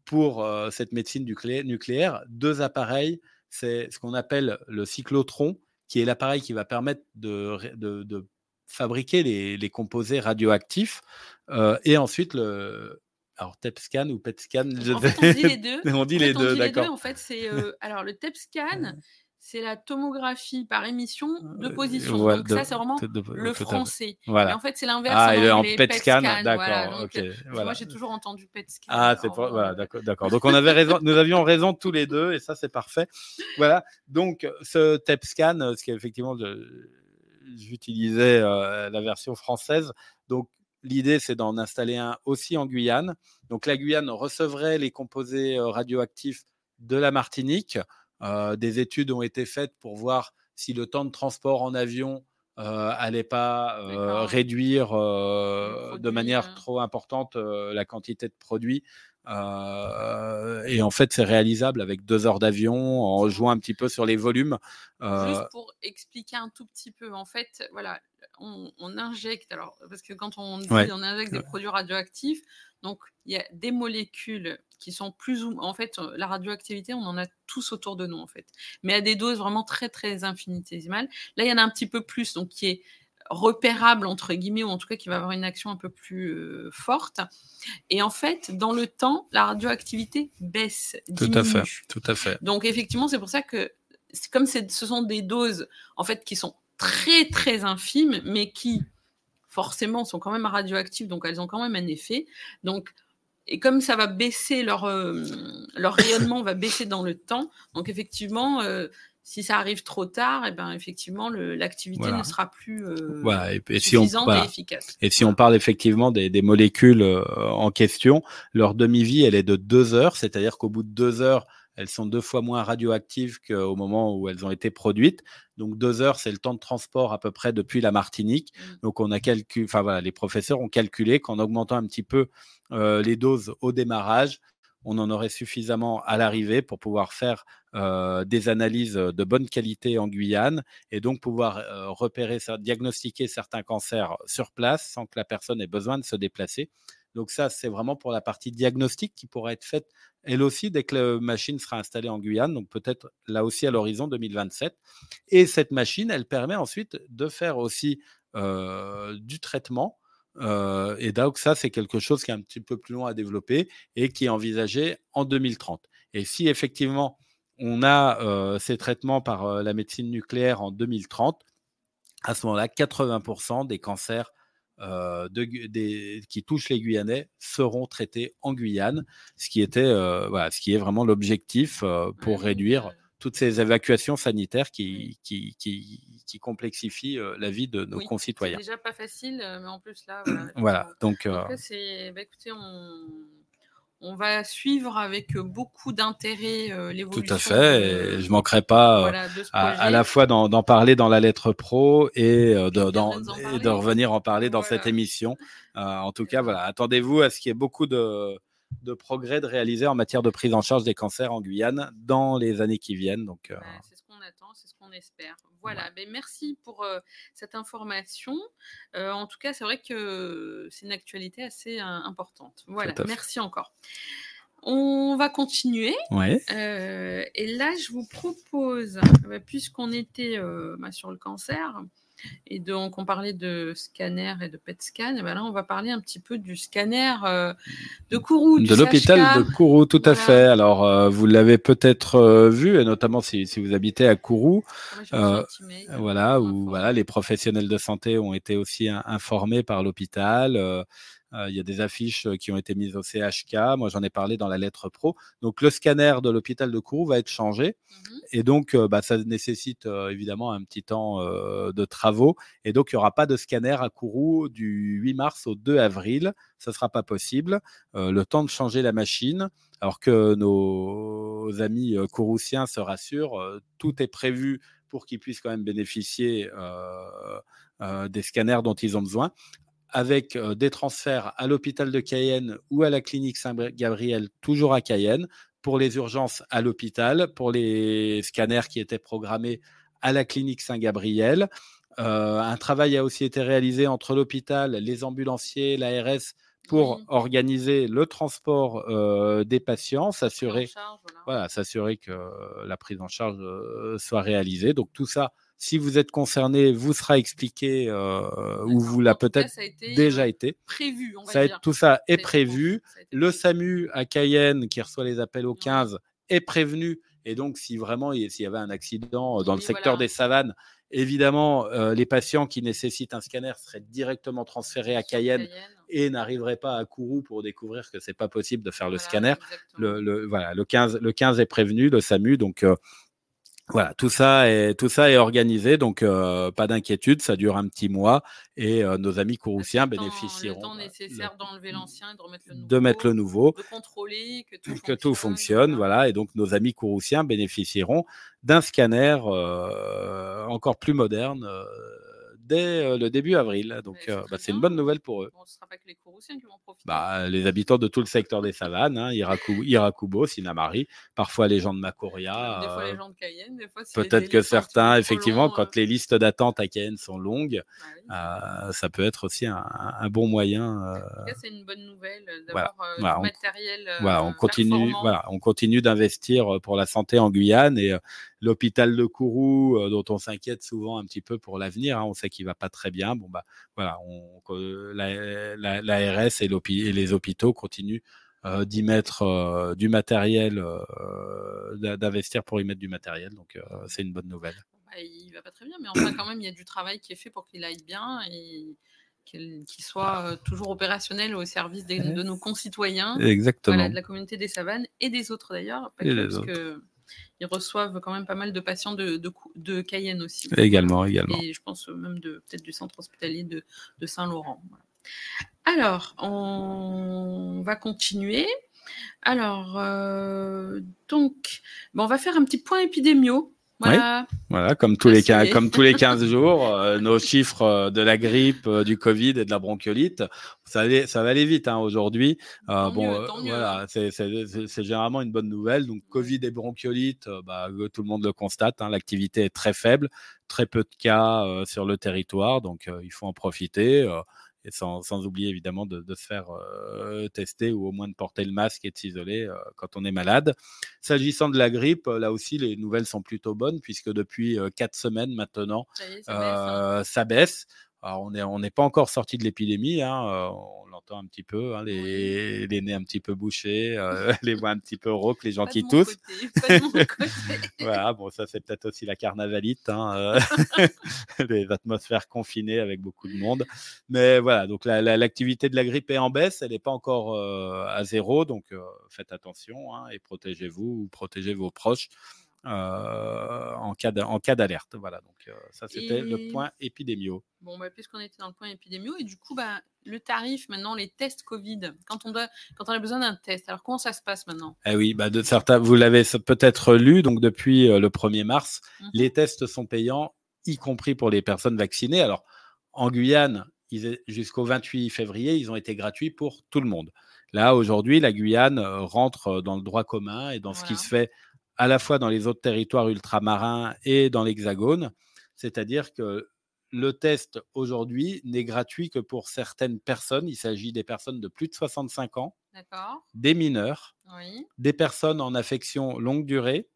pour euh, cette médecine nucléaire, deux appareils. C'est ce qu'on appelle le cyclotron, qui est l'appareil qui va permettre de, de, fabriquer les, les, composés radioactifs, euh, et ensuite le, alors, TEPSCAN ou PET scan on dit les deux. *laughs* on dit les deux, d'accord. En fait, c'est *laughs* euh, alors le TEPSCAN, c'est la tomographie par émission de position. donc ça, c'est vraiment le français. Voilà. en fait, c'est l'inverse. Ah, en, en PET scan, d'accord. Moi, j'ai toujours entendu PET scan. Ah, c'est voilà, d'accord. Donc, on avait raison, *laughs* nous avions raison tous les deux, et ça, c'est parfait. Voilà. Donc, ce TEP scan, ce qui est effectivement, j'utilisais la version française. Donc, l'idée, c'est d'en installer un aussi en Guyane. Donc, la Guyane recevrait les composés radioactifs de la Martinique euh, des études ont été faites pour voir si le temps de transport en avion euh, allait pas euh, réduire de manière hein. trop importante la quantité de produits. et en fait, c'est réalisable avec deux heures d'avion en jouant un petit peu sur les volumes. Juste pour expliquer un tout petit peu, en fait, voilà, on, injecte, alors, parce que quand on dit on injecte des produits radioactifs, donc il y a des molécules qui sont plus ou en fait la radioactivité on en a tous autour de nous en fait. Mais à des doses vraiment très très infinitésimales. Là il y en a un petit peu plus donc qui est repérable entre guillemets ou en tout cas qui va avoir une action un peu plus euh, forte. Et en fait dans le temps la radioactivité baisse tout à fait tout à fait. Donc effectivement c'est pour ça que comme ce sont des doses en fait qui sont très très infimes mais qui forcément sont quand même radioactives donc elles ont quand même un effet. Donc et comme ça va baisser leur, euh, leur rayonnement va baisser dans le temps, donc effectivement, euh, si ça arrive trop tard, et eh ben effectivement l'activité ne sera plus euh, et, suffisante et efficace. Et si on parle effectivement des, des molécules en question, leur demi-vie elle est de deux heures, c'est-à-dire qu'au bout de deux heures elles sont deux fois moins radioactives qu'au moment où elles ont été produites. Donc deux heures, c'est le temps de transport à peu près depuis la Martinique. Mmh. Donc on a calculé, enfin voilà, les professeurs ont calculé qu'en augmentant un petit peu euh, les doses au démarrage, on en aurait suffisamment à l'arrivée pour pouvoir faire euh, des analyses de bonne qualité en Guyane et donc pouvoir euh, repérer, diagnostiquer certains cancers sur place sans que la personne ait besoin de se déplacer. Donc ça, c'est vraiment pour la partie diagnostique qui pourra être faite, elle aussi, dès que la machine sera installée en Guyane, donc peut-être là aussi à l'horizon 2027. Et cette machine, elle permet ensuite de faire aussi euh, du traitement. Euh, et donc ça, c'est quelque chose qui est un petit peu plus long à développer et qui est envisagé en 2030. Et si effectivement on a euh, ces traitements par la médecine nucléaire en 2030, à ce moment-là, 80% des cancers euh, qui touchent les Guyanais seront traités en Guyane, ce qui, était, euh, voilà, ce qui est vraiment l'objectif euh, pour réduire toutes ces évacuations sanitaires qui, qui, qui, complexifient la vie de nos concitoyens. C'est déjà pas facile, mais en plus là. Voilà. *clears throat* donc, c'est, bah, écoutez, on on va suivre avec beaucoup d'intérêt euh, l'évolution. Tout à fait. je manquerai pas euh, à, la fois d'en parler dans la lettre pro et, euh, de, revenir en parler dans cette émission. en tout cas, voilà, attendez-vous à ce qu'il y ait beaucoup de, progrès de réaliser en matière de prise en charge des cancers en Guyane dans les années qui viennent. Donc, c'est qu'on espère. Voilà, ben, merci pour euh, cette information. Euh, en tout cas, c'est vrai que c'est une actualité assez euh, importante. Voilà, merci encore. On va continuer. et là, je vous propose, puisqu'on était bah, sur le cancer, et donc, on parlait de scanner et de PET scan. Et ben là, on va parler un petit peu du scanner euh, de Kourou. De l'hôpital de Kourou, tout à fait. Alors, euh, vous l'avez peut-être euh, vu, et notamment si, si, vous habitez à Kourou. Ah, voilà, où voilà, les professionnels de santé ont été aussi informés par l'hôpital. Euh, il y a des affiches euh, qui ont été mises au CHK. Moi, j'en ai parlé dans la lettre pro. Donc, le scanner de l'hôpital de Kourou va être changé. Mmh et donc, euh, bah, ça nécessite évidemment un petit temps de travaux. Et donc, il n'y aura pas de scanner à Kourou du 8 mars au 2 avril. Ça ne sera pas possible. le temps de changer la machine. Alors que nos amis kouroussiens se rassurent, tout est prévu pour qu'ils puissent quand même bénéficier des scanners dont ils ont besoin avec euh, des transferts à l'hôpital de Cayenne ou à la clinique Saint-Gabriel, toujours à Cayenne, pour les urgences à l'hôpital, pour les scanners qui étaient programmés à la clinique Saint-Gabriel. Euh, un travail a aussi été réalisé entre l'hôpital, les ambulanciers, l'ARS pour organiser le transport euh, des patients, s'assurer voilà. s'assurer que la prise en charge soit réalisée. Donc tout ça si vous êtes concerné, vous sera expliqué euh, ou vous l'a peut-être déjà euh, été. Prévu, on va ça, dire. Tout ça est prévu. Le SAMU à Cayenne, qui reçoit les appels au 15, est prévenu Et donc, si vraiment s'il y avait un accident dans le secteur des savanes, évidemment, les patients qui nécessitent un scanner seraient directement transférés à Cayenne, et n'arriveraient pas à Kourou pour découvrir que c'est pas possible de faire le scanner. Le, voilà, le 15, le 15 est prévenu, le SAMU, donc voilà, tout ça est tout ça est organisé, donc euh, pas d'inquiétude, ça dure un petit mois et euh, nos amis couroussiens bénéficieront. Le temps nécessaire d'enlever l'ancien et de remettre le nouveau. De mettre le nouveau. De contrôler que tout que fonctionne. Tout fonctionne voilà. et donc nos amis couroussiens bénéficieront d'un scanner euh, encore plus moderne dès le début avril. Donc, bah, c'est une bonne nouvelle pour eux. ce ne sera pas que les Courroussiens qui vont profiter. Bah, les habitants de tout le secteur des savanes, hein, Irakubo, Sinamari, parfois les gens de Macoria. Des fois les gens de Cayenne, des fois Peut-être que certains, effectivement, quand les listes d'attente à Cayenne sont longues, bah ça peut être aussi un, bon moyen. En tout cas, c'est une bonne nouvelle d'avoir matériel. Voilà, on continue, voilà, on continue d'investir pour la santé en Guyane et l'hôpital de Kourou, euh, dont on s'inquiète souvent un petit peu pour l'avenir. Hein, on sait qu'il va pas très bien. Bon bah voilà, on, l'ARS et, et, les hôpitaux continuent euh, d'y mettre euh, du matériel, d'investir pour y mettre du matériel. Donc c'est une bonne nouvelle. Bah, il va pas très bien, mais enfin quand même il y a du travail qui est fait pour qu'il aille bien et qu'il soit toujours opérationnel au service de nos concitoyens, Exactement. de la communauté des savanes et des autres d'ailleurs, parce que ils reçoivent quand même pas mal de patients de, de, Cayenne aussi. Également, également. Et je pense même de peut-être du centre hospitalier de, de Saint-Laurent. Alors, on va continuer. Alors, euh, donc, on va faire un petit point épidémio voilà. voilà, comme tous, les, comme tous les 15 *laughs* jours, euh, nos chiffres euh, de la grippe, euh, du Covid et de la bronchiolite, ça, ça va aller vite hein, aujourd'hui. bon, voilà, c'est généralement une bonne nouvelle. Donc, Covid et bronchiolite, bah, tout le monde le constate, hein, l'activité est très faible, très peu de cas sur le territoire, donc il faut en profiter et sans, oublier évidemment de, se faire euh, tester ou au moins de porter le masque et de s'isoler euh, quand on est malade. S'agissant de la grippe, là aussi, les nouvelles sont plutôt bonnes puisque depuis euh, quatre semaines maintenant, hein. ça baisse. Alors, on n'est on pas encore sorti de l'épidémie, hein, euh, on l'entend un petit peu, hein, les, les, nez un petit peu bouchés, euh, *laughs* *laughs* les voix un petit peu rauques, les gens qui toussent. *laughs* voilà, bon, ça c'est peut-être aussi la carnavalite, hein, euh, les atmosphères confinées avec beaucoup de monde. Mais voilà, donc l'activité de la grippe est en baisse, elle n'est pas encore à zéro, donc faites attention et protégez-vous ou protégez vos proches. Euh, en cas d'alerte. Voilà, donc euh, ça c'était le point épidémio. Bon, bah, puisqu'on était dans le point épidémio, et du coup, bah, le tarif maintenant, les tests Covid, quand on, doit, quand on a besoin d'un test, alors comment ça se passe maintenant? Eh oui, bah, de certains, vous l'avez peut-être lu, donc depuis euh, le 1er mars, mmh les tests sont payants, y compris pour les personnes vaccinées. Alors, en Guyane, jusqu'au 28 février, ils ont été gratuits pour tout le monde. Là, aujourd'hui, la Guyane rentre dans le droit commun et dans ce qui se fait à la fois dans les autres territoires ultramarins et dans l'Hexagone. C'est-à-dire que le test aujourd'hui n'est gratuit que pour certaines personnes. Il s'agit des personnes de plus de 65 ans, des mineurs, des personnes en affection longue durée,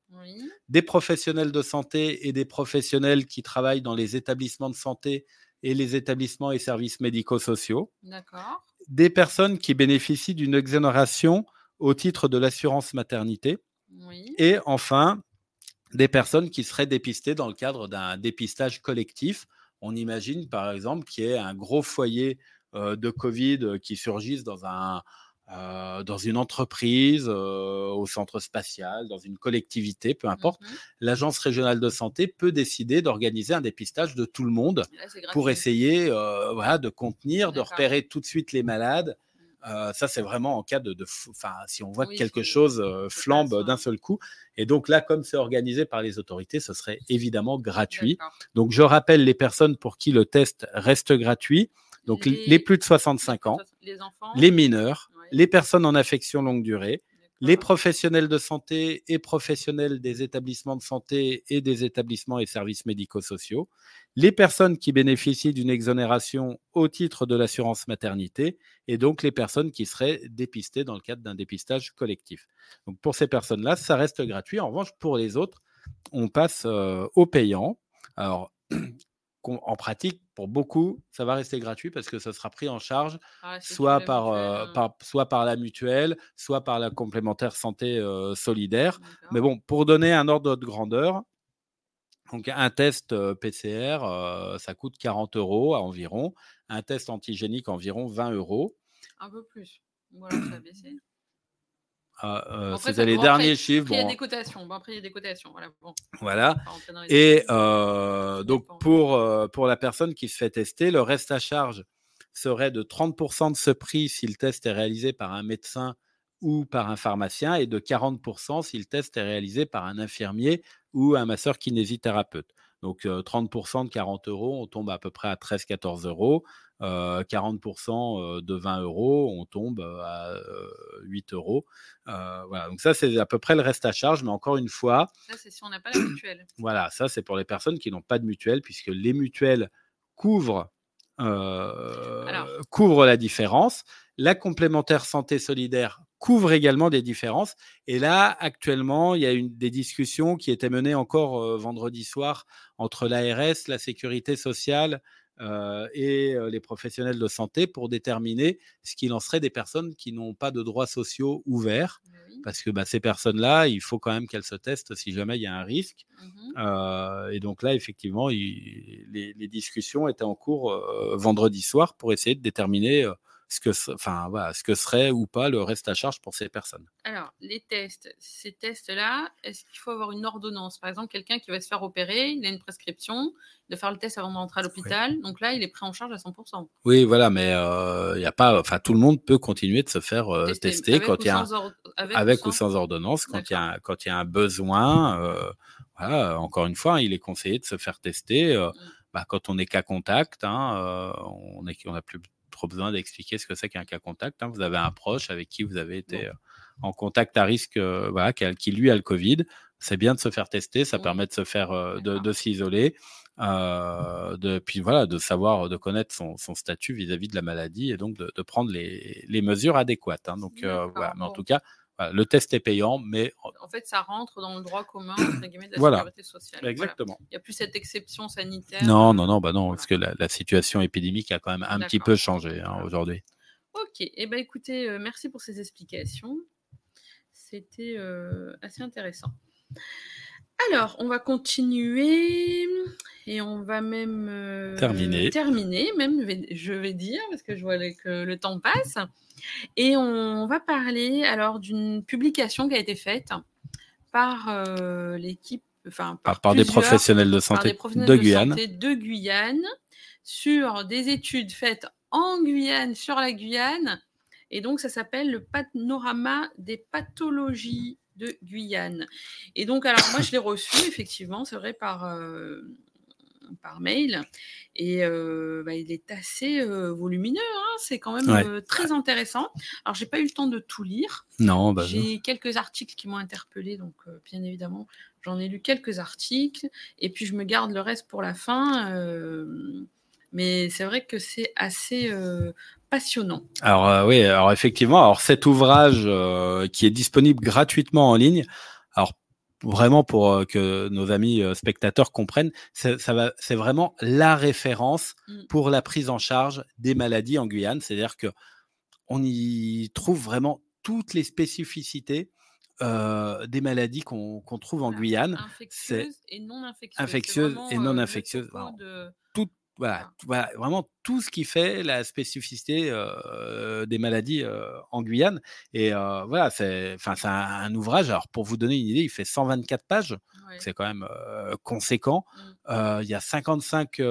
des professionnels de santé et des professionnels qui travaillent dans les établissements de santé et les établissements et services médico-sociaux, des personnes qui bénéficient d'une exonération au titre de l'assurance maternité, et enfin, des personnes qui seraient dépistées dans le cadre d'un dépistage collectif. On imagine par exemple qu'il y ait un gros foyer euh, de Covid euh, qui surgisse dans, un, euh, dans une entreprise, au centre spatial, dans une collectivité, peu importe. Mmh L'agence régionale de santé peut décider d'organiser un dépistage de tout le monde pour essayer voilà, de contenir, de repérer tout de suite les malades euh, ça, c'est vraiment en cas de, enfin, si on voit que quelque chose euh, flambe d'un seul coup. Et donc là, comme c'est organisé par les autorités, ce serait évidemment gratuit. Donc je rappelle les personnes pour qui le test reste gratuit. Donc les, plus de 65 ans, les, mineurs, les personnes en affection longue durée, les professionnels de santé et professionnels des établissements de santé et des établissements et services médico-sociaux, les personnes qui bénéficient d'une exonération au titre de l'assurance maternité et donc les personnes qui seraient dépistées dans le cadre d'un dépistage collectif. Donc pour ces personnes-là, ça reste gratuit. En revanche, pour les autres, on passe euh, au payant. Alors, en pratique, pour beaucoup, ça va rester gratuit parce que ça sera pris en charge ah, soit, par, euh, hein. par, soit par la mutuelle, soit par la complémentaire santé euh, solidaire. Mais bon, pour donner un ordre de grandeur, donc un test euh, PCR, ça coûte 40 euros environ. Un test antigénique, environ 20 euros. Un peu plus. Voilà, ça a baissé. Euh, C'était les derniers chiffres. Après, il y a des cotations. Bon, après, il y a des cotations. Voilà. voilà. Et euh, donc, pour, euh, pour la personne qui se fait tester, le reste à charge serait de 30% de ce prix si le test est réalisé par un médecin ou par un pharmacien et de 40% si le test est réalisé par un infirmier ou un masseur kinésithérapeute. Donc 30% de 40 euros, on tombe à peu près à 13-14 euros. 40% de 20 euros, on tombe à 8 euros. voilà, donc ça, c'est à peu près le reste à charge, mais encore une fois. Ça, c'est si on n'a pas la mutuelle. *clears throat* Voilà, ça, c'est pour les personnes qui n'ont pas de mutuelle, puisque les mutuelles couvrent, couvrent la différence. La complémentaire santé solidaire couvre également des différences. Et là, actuellement, il y a une, des discussions qui étaient menées encore vendredi soir entre l'ARS, la sécurité sociale euh, et euh, les professionnels de santé pour déterminer ce qu'il en serait des personnes qui n'ont pas de droits sociaux ouverts. Bah Parce que bah, ces personnes-là, il faut quand même qu'elles se testent si jamais il y a un risque. Mmh euh, et donc là, effectivement, les, les, discussions étaient en cours vendredi soir pour essayer de déterminer ce que, enfin, voilà, ce que serait ou pas le reste à charge pour ces personnes. Alors, les tests, ces tests-là, est-ce qu'il faut avoir une ordonnance? Par exemple, quelqu'un qui va se faire opérer, il a une prescription de faire le test avant d'entrer à l'hôpital, donc là, il est pris en charge à 100%. Oui, voilà, mais euh, il a pas, enfin, tout le monde peut continuer de se faire euh, tester, quand il y a avec, ou sans? ordonnance, quand il y a quand il y a un besoin. Euh, voilà, encore une fois, il est conseillé de se faire tester. Mmh. Bah, quand on est cas contact, hein, on est, on a plus besoin d'expliquer ce que c'est qu'un cas contact. Hein. Vous avez un proche avec qui vous avez été euh, en contact à risque, euh, voilà, qui, lui a le Covid. C'est bien de se faire tester, ça permet de se faire, euh, de, s'isoler. de, puis voilà, de savoir, de connaître son, statut vis-à-vis de la maladie et donc de, prendre les, mesures adéquates. Hein. Donc voilà, mais en tout cas, le test est payant, mais. En fait, ça rentre dans le droit commun de la sécurité sociale. Exactement. Il n'y a plus cette exception sanitaire. Non, non, non, bah non, parce que la, situation épidémique a quand même un petit peu changé hein, aujourd'hui. Ok, et eh ben, écoutez, euh, merci pour ces explications. C'était euh, assez intéressant. Alors, on va continuer et on va même euh, terminer. terminer, même je vais dire, parce que je vois que le temps passe. Et on va parler alors d'une publication qui a été faite par euh, l'équipe, enfin par, des professionnels de santé, de, Guyane. de Guyane sur des études faites en Guyane sur la Guyane. Et donc ça s'appelle le panorama des pathologies de Guyane. Et donc, alors moi, je l'ai reçu, effectivement, c'est vrai, par, euh, par mail. Et euh, bah, il est assez euh, volumineux, hein, c'est quand même très intéressant. Alors, j'ai pas eu le temps de tout lire. Non, bah j'ai quelques articles qui m'ont interpellé, donc bien évidemment, j'en ai lu quelques articles. Et puis, je me garde le reste pour la fin. mais c'est vrai que c'est assez passionnant. Alors euh, oui, alors effectivement, alors cet ouvrage euh, qui est disponible gratuitement en ligne, vraiment pour euh, que nos amis spectateurs comprennent, ça va, c'est vraiment la référence mm. pour la prise en charge des maladies en Guyane. C'est-à-dire que on y trouve vraiment toutes les spécificités des maladies qu'on trouve en Guyane. Infectieuses et non infectieuses. Infectieuses et non infectieuses. Toutes voilà, vraiment tout ce qui fait la spécificité des maladies en Guyane. Et voilà, c'est c'est un, ouvrage. Alors pour vous donner une idée, il fait 124 pages. C'est quand même conséquent. Mmh. il y a 55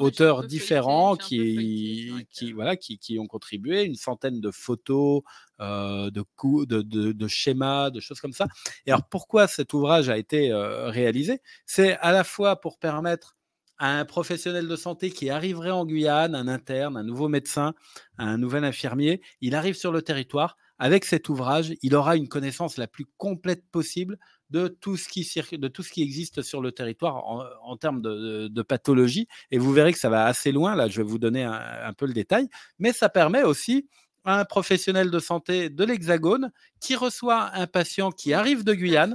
auteurs différents qui qui voilà qui, qui, ont contribué, une centaine de photos, de, coups, de, de, de, schémas, de choses comme ça. Et alors pourquoi cet ouvrage a été réalisé? C'est à la fois pour permettre à un professionnel de santé qui arriverait en Guyane, un interne, un nouveau médecin, un nouvel infirmier, il arrive sur le territoire. Avec cet ouvrage, il aura une connaissance la plus complète possible de tout ce qui, de tout ce qui existe sur le territoire en, termes de, pathologie. Et vous verrez que ça va assez loin. Là, je vais vous donner un, peu le détail. Mais ça permet aussi à un professionnel de santé de l'Hexagone qui reçoit un patient qui arrive de Guyane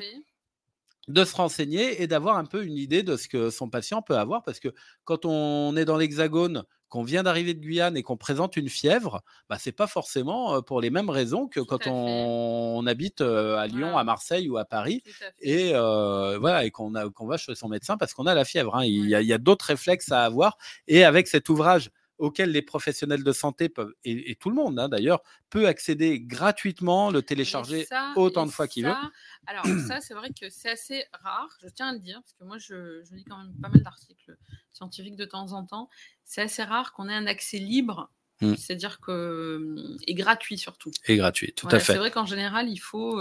de se renseigner et d'avoir un peu une idée de ce que son patient peut avoir. Parce que quand on est dans l'Hexagone, qu'on vient d'arriver de Guyane et qu'on présente une fièvre, bah, ce n'est pas forcément pour les mêmes raisons que quand on, habite à Lyon, à Marseille ou à Paris et, voilà, et qu'on va chez son médecin parce qu'on a la fièvre. Hein. Il y a, a d'autres réflexes à avoir. Et avec cet ouvrage auquel les professionnels de santé peuvent, et, tout le monde hein, d'ailleurs, peut accéder gratuitement, le télécharger autant de fois qu'il veut. Alors *clears throat* ça, c'est vrai que c'est assez rare, je tiens à le dire, parce que moi, je, lis quand même pas mal d'articles scientifiques de temps en temps. C'est assez rare qu'on ait un accès libre mmh. C'est-à-dire que. Mmh, et gratuit surtout. Et gratuit, tout à fait. C'est vrai qu'en général, il faut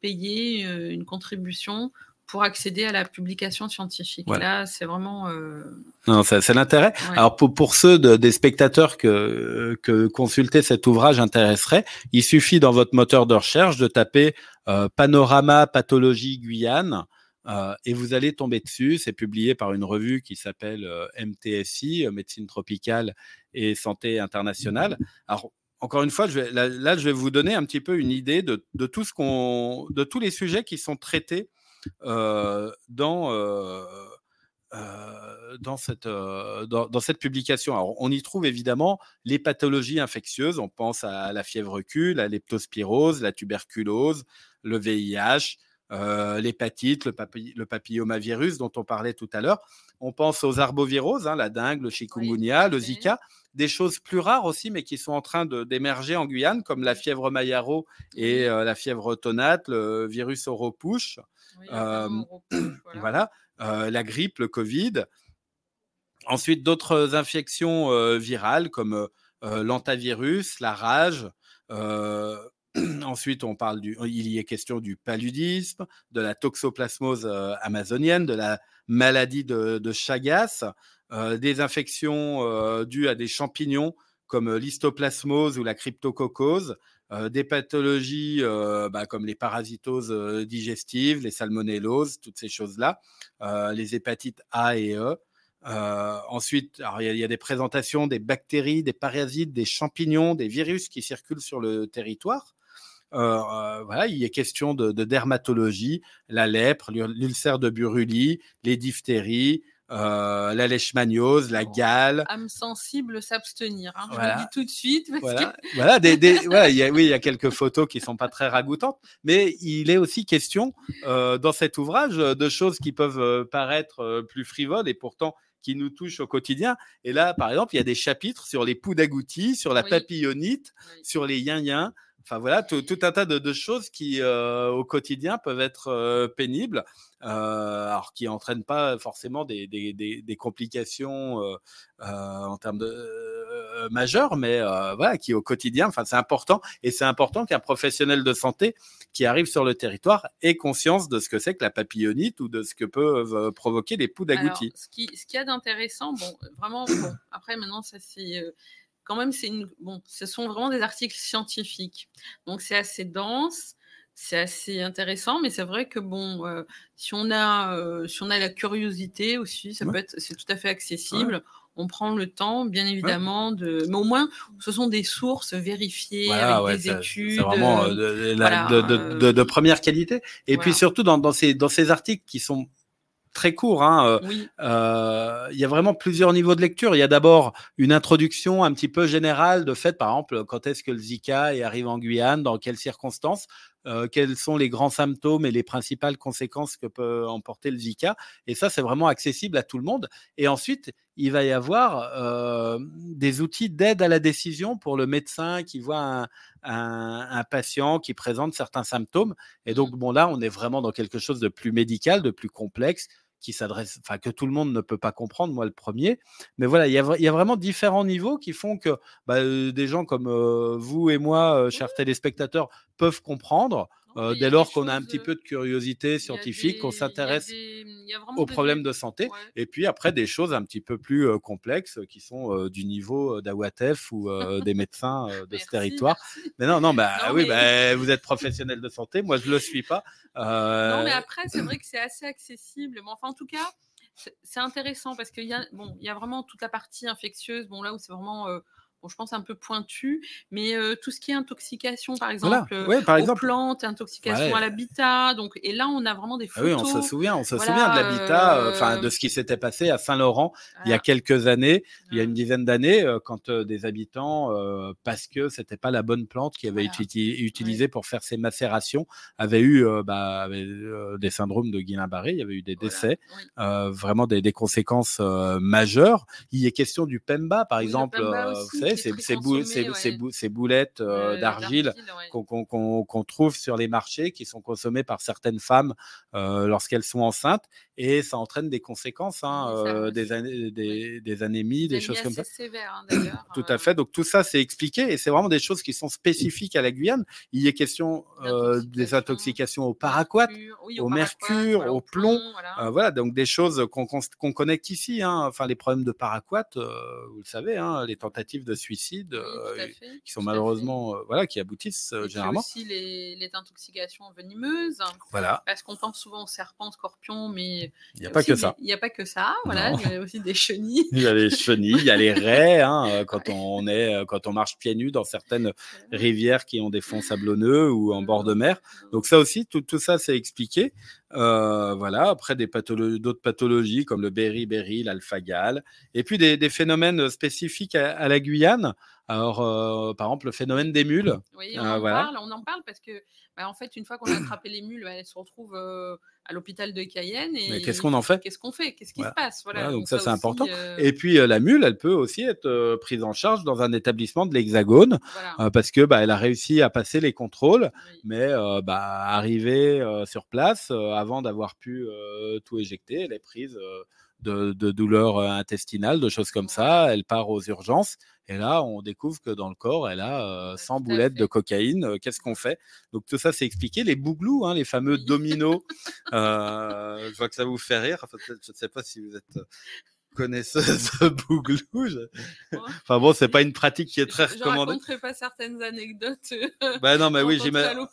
payer une contribution pour accéder à la publication scientifique. Là, c'est vraiment. Euh, non, c'est l'intérêt. Alors pour, pour ceux des spectateurs que, que consulter cet ouvrage intéresserait, il suffit dans votre moteur de recherche de taper euh, Panorama Pathologie Guyane. Euh, et vous allez tomber dessus. C'est publié par une revue qui s'appelle MTSI, Médecine tropicale et santé internationale. Alors, encore une fois, je vais, là, je vais vous donner un petit peu une idée de, de tout ce qu'on, de tous les sujets qui sont traités dans, dans, cette, dans, cette publication. Alors, on y trouve évidemment les pathologies infectieuses. On pense à la fièvre Q, la leptospirose, la tuberculose, le VIH, l'hépatite, le, papillomavirus dont on parlait tout à l'heure. On pense aux arboviroses, hein, la dengue, le chikungunya, le Zika des choses plus rares aussi, mais qui sont en train d'émerger en Guyane, comme la fièvre Mayaro et la fièvre autonate, le virus Oropouche. *clears throat* voilà, la grippe, le Covid. Ensuite, d'autres infections virales comme l'antavirus, la rage. *clears throat* Ensuite, on parle du, il y est question du paludisme, de la toxoplasmose amazonienne, de la maladie de, Chagas, des infections dues à des champignons comme l'histoplasmose ou la cryptococose, des pathologies bah, comme les parasitoses digestives, les salmonelloses, toutes ces choses-là, les hépatites A et E. ensuite, il y, a des présentations des bactéries, des parasites, des champignons, des virus qui circulent sur le territoire. voilà, il est question de, de dermatologie, la lèpre, l'ulcère de Buruli, les diphtéries, euh, la leishmaniose, la gale. Âme sensible, s'abstenir. Hein, je le dis tout de suite. voilà, voilà, des, des, *laughs* voilà y a, oui, il y a quelques photos qui sont pas très ragoûtantes, mais il est aussi question euh, dans cet ouvrage de choses qui peuvent euh, paraître euh, plus frivoles et pourtant qui nous touchent au quotidien. Et là, par exemple, il y a des chapitres sur les poux d'agoutis, sur la papillonite, sur les yin-yin. Enfin voilà, tout, un tas de, choses qui euh, au quotidien peuvent être euh, pénibles, euh, alors qui n'entraînent pas forcément des, complications en termes de majeures, mais voilà, qui au quotidien, enfin c'est important et c'est important qu'un professionnel de santé qui arrive sur le territoire ait conscience de ce que c'est que la papillonite ou de ce que peuvent provoquer les poux d'agoutis. Ce qui, ce qui a d'intéressant, bon, vraiment, bon, après maintenant ça c'est quand même, c'est une... bon, ce sont vraiment des articles scientifiques. Donc, c'est assez dense, c'est assez intéressant, mais c'est vrai que bon, euh, si, on a, euh, si on a la curiosité aussi, ça peut être, c'est tout à fait accessible. On prend le temps, bien évidemment, de. Mais au moins, ce sont des sources vérifiées avec des études. C'est vraiment euh, de, de, première qualité. Et puis surtout dans, dans, ces, dans ces articles qui sont très court. Hein, euh, euh, il y a vraiment plusieurs niveaux de lecture. Il y a d'abord une introduction un petit peu générale de fait, par exemple, quand est-ce que le Zika est arrivé en Guyane, dans quelles circonstances, euh, quels sont les grands symptômes et les principales conséquences que peut emporter le Zika. Et ça, c'est vraiment accessible à tout le monde. Et ensuite, il va y avoir des outils d'aide à la décision pour le médecin qui voit un, un, patient qui présente certains symptômes. Et donc, bon, là, on est vraiment dans quelque chose de plus médical, de plus complexe, qui s'adresse, enfin que tout le monde ne peut pas comprendre, moi le premier. Mais voilà, il y a, y a vraiment différents niveaux qui font que bah, euh, des gens comme euh, vous et moi, euh, chers téléspectateurs, peuvent comprendre. Dès lors qu'on a un petit peu de curiosité scientifique, qu'on s'intéresse aux problèmes de santé, et puis après des choses un petit peu plus complexes qui sont du niveau d'Awatef ou des médecins *laughs* de ce territoire. Mais non, non, bah oui, bah, vous êtes *laughs* professionnel de santé, moi je le suis pas. Non, mais après c'est vrai que c'est assez accessible. Mais enfin, en tout cas, c'est intéressant parce qu'il y a, bon, il y a vraiment toute la partie infectieuse, bon là où c'est vraiment bon, je pense un peu pointu, mais tout ce qui est intoxication, par exemple, ouais, par exemple. aux plantes, intoxication à l'habitat. Donc, et là, on a vraiment des photos. Ah oui, on se souvient, on se souvient de l'habitat, enfin, de ce qui s'était passé à Saint-Laurent il y a quelques années, il y a une dizaine d'années, quand des habitants, parce que c'était pas la bonne plante qui avait été utilisée pour faire ces macérations, avaient eu bah, des syndromes de Guillain-Barré, il y avait eu des décès, vraiment des, des conséquences majeures. Il est question du Pemba, par exemple, vous savez, ces, boulettes d'argile qu'on trouve sur les marchés, qui sont consommées par certaines femmes lorsqu'elles sont enceintes, et ça entraîne des conséquences, hein, des, des, anémies, des, choses comme ça. Sévères, hein, *clears throat* tout à fait. Donc tout ça, c'est expliqué, et c'est vraiment des choses qui sont spécifiques à la Guyane. Il y a question des intoxications au paraquat, au, mercure, au plomb, voilà. donc des choses qu'on connecte ici. Hein. Enfin, les problèmes de paraquat, vous le savez, hein, les tentatives de suicide euh, qui sont malheureusement, euh, voilà, qui aboutissent euh, généralement. aussi les, les, intoxications venimeuses. Voilà. Parce qu'on pense souvent aux serpents, scorpions, mais il n'y a, pas que ça. Il n'y a pas que ça. Voilà, il y a aussi des chenilles. *laughs* il y a les chenilles, il y a les *laughs* raies. Hein, quand on est, quand on marche pieds nus dans certaines rivières qui ont des fonds sablonneux ou en bord de mer. Donc ça aussi, tout, tout ça, c'est expliqué. Euh, voilà, après des d'autres pathologies comme le beriberi, l'alpha-gal, et puis des, phénomènes spécifiques à, la Guyane. Alors, euh, par exemple, le phénomène des mules. Oui, on, euh, en, parle, on en parle parce que, bah, en fait, une fois qu'on a attrapé les mules, bah, elles se retrouvent à l'hôpital de Cayenne. Et qu'est-ce qu'on en fait? Qu'est-ce qu'on fait? Qu'est-ce qui se passe? Voilà, donc, ça, c'est important. Et puis la mule, elle peut aussi être prise en charge dans un établissement de l'Hexagone parce que bah, elle a réussi à passer les contrôles, mais bah, arriver sur place avant d'avoir pu tout éjecter, elle est prise de, douleurs intestinales, de choses comme ça. Elle part aux urgences. Et là, on découvre que dans le corps, elle a 100 boulettes de cocaïne. Qu'est-ce qu'on fait? Donc tout ça, c'est expliqué. Les bouglous, hein, les fameux dominos. *laughs* je vois que ça vous fait rire. je ne sais pas si vous êtes connaisseuse de Bouglou. Enfin bon, c'est pas une pratique qui est très recommandée. Je raconterai pas certaines anecdotes. Bah non, mais oui, j'imagine.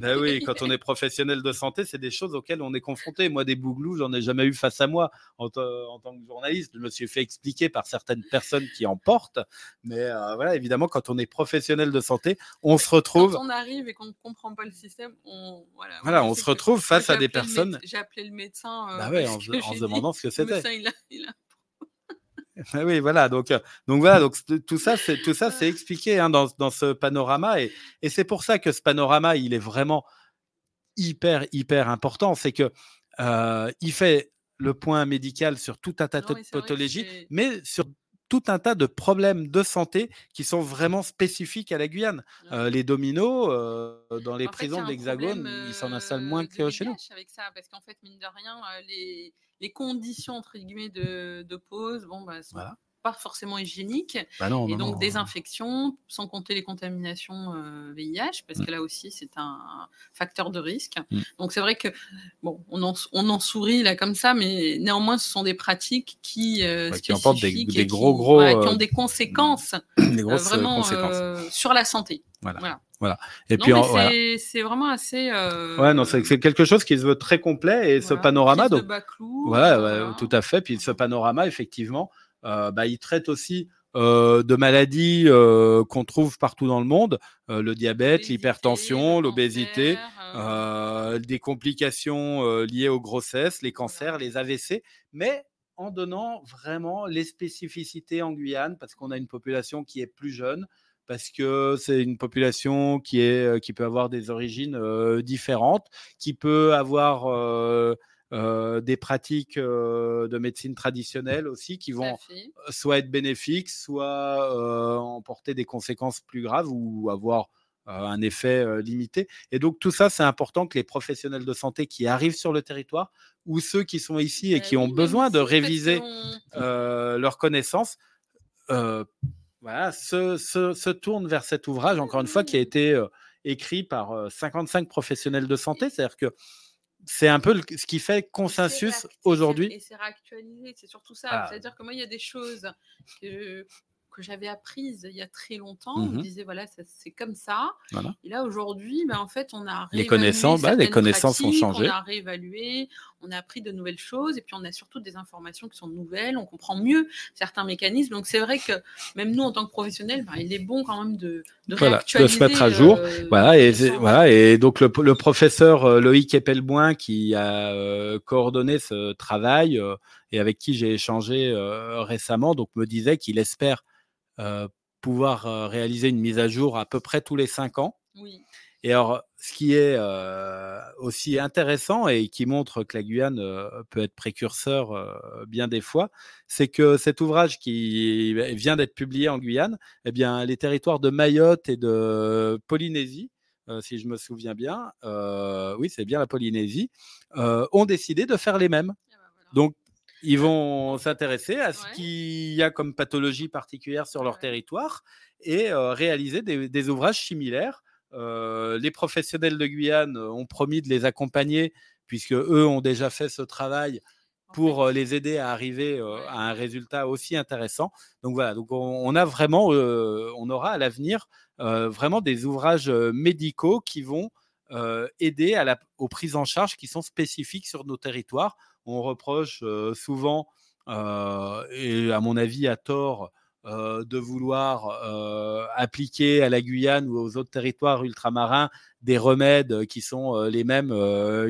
Bah oui, quand on est professionnel de santé, c'est des choses auxquelles on est confronté. Moi, des Bouglous, j'en ai jamais eu face à moi en, en, tant que journaliste. Je me suis fait expliquer par certaines personnes qui en portent. Mais euh, voilà, évidemment, quand on est professionnel de santé, on se retrouve. Quand on arrive et qu'on ne comprend pas le système, on voilà. Voilà, on se retrouve face à des personnes. J'ai appelé le médecin. Euh, bah ouais, *laughs* en, se demandant ce que c'était. Oui, voilà. Donc, euh, donc voilà. Donc tout ça, c'est tout ça, c'est expliqué hein, dans, dans, ce panorama, et, et c'est pour ça que ce panorama, il est vraiment hyper, hyper important. C'est que euh, il fait le point médical sur tout un tas de pathologies, mais sur tout un tas de problèmes de santé qui sont vraiment spécifiques à la Guyane. Euh, les dominos, dans les prisons de l'Hexagone, ils s'en installent moins que chez nous. Avec ça, parce qu'en fait, mine de rien, les, les conditions entre guillemets de, de pause, bon, bah, sont pas forcément hygiéniques. Bah et donc des infections, sans compter les contaminations VIH, euh, parce mmh. que là aussi c'est un facteur de risque. Mmh. Donc c'est vrai que bon, on en, on en, sourit là comme ça, mais néanmoins ce sont des pratiques qui euh, qui emportent des, des gros gros, qui ont des conséquences, *clears throat* des grosses vraiment conséquences. sur la santé. Voilà. voilà. Et puis, c'est vraiment assez. Euh... Ouais, non, c'est quelque chose qui se veut très complet et ce panorama. Donc, voilà, tout à fait. Puis ce panorama, effectivement, euh, bah, il traite aussi euh, de maladies euh, qu'on trouve partout dans le monde, le diabète, l'hypertension, l'obésité, des complications liées aux grossesses, les cancers, les AVC, mais en donnant vraiment les spécificités en Guyane, parce qu'on a une population qui est plus jeune, parce que c'est une population qui, est, qui peut avoir des origines différentes, qui peut avoir des pratiques de médecine traditionnelle aussi qui vont soit être bénéfiques, soit emporter des conséquences plus graves ou avoir un effet limité. Et donc tout ça, c'est important que les professionnels de santé qui arrivent sur le territoire ou ceux qui sont ici et bah qui ont besoin de réviser leurs connaissances voilà, se, se, tournent vers cet ouvrage, encore une fois, qui a été écrit par 55 professionnels de santé. C'est-à-dire que c'est un peu ce qui fait consensus aujourd'hui. Et c'est réactualisé, c'est surtout ça. Ah. C'est-à-dire que moi, il y a des choses que, que j'avais apprises il y a très longtemps. On Mmh me disait, voilà, c'est comme ça. Voilà. Et là, aujourd'hui, ben, en fait, on a Les réévalué connaissances, bah, les connaissances ont changé. On a réévalué, on a appris de nouvelles choses, et puis on a surtout des informations qui sont nouvelles. On comprend mieux certains mécanismes. Donc, c'est vrai que même nous, en tant que professionnels, ben, il est bon quand même de, de Voilà, de se mettre à jour. euh, Voilà, et, voilà, et donc le, le professeur euh, Loïc Epelboin qui a euh, coordonné ce travail euh, et avec qui j'ai échangé récemment, donc me disait qu'il espère pouvoir euh, réaliser une mise à jour à peu près tous les cinq ans. Oui. Et alors, ce qui est euh, aussi intéressant et qui montre que la Guyane euh, peut être précurseur euh, bien des fois, c'est que cet ouvrage qui vient d'être publié en Guyane, eh bien, les territoires de Mayotte et de Polynésie, euh, si je me souviens bien, euh, oui, c'est bien la Polynésie, euh, ont décidé de faire les mêmes. Ah voilà. Donc, ils vont s'intéresser à ce Ouais. qu'il y a comme pathologie particulière sur leur Ouais. territoire et euh, réaliser des, des ouvrages similaires. Euh, les professionnels de Guyane euh, ont promis de les accompagner puisque eux ont déjà fait ce travail En pour fait, les aider à arriver euh, à un résultat aussi intéressant. Donc voilà, donc on, on a vraiment, euh, on aura à l'avenir euh, vraiment des ouvrages médicaux qui vont aider à la, aux prises en charge qui sont spécifiques sur nos territoires. On reproche souvent, et à mon avis à tort, de vouloir appliquer à la Guyane ou aux autres territoires ultramarins des remèdes qui sont les mêmes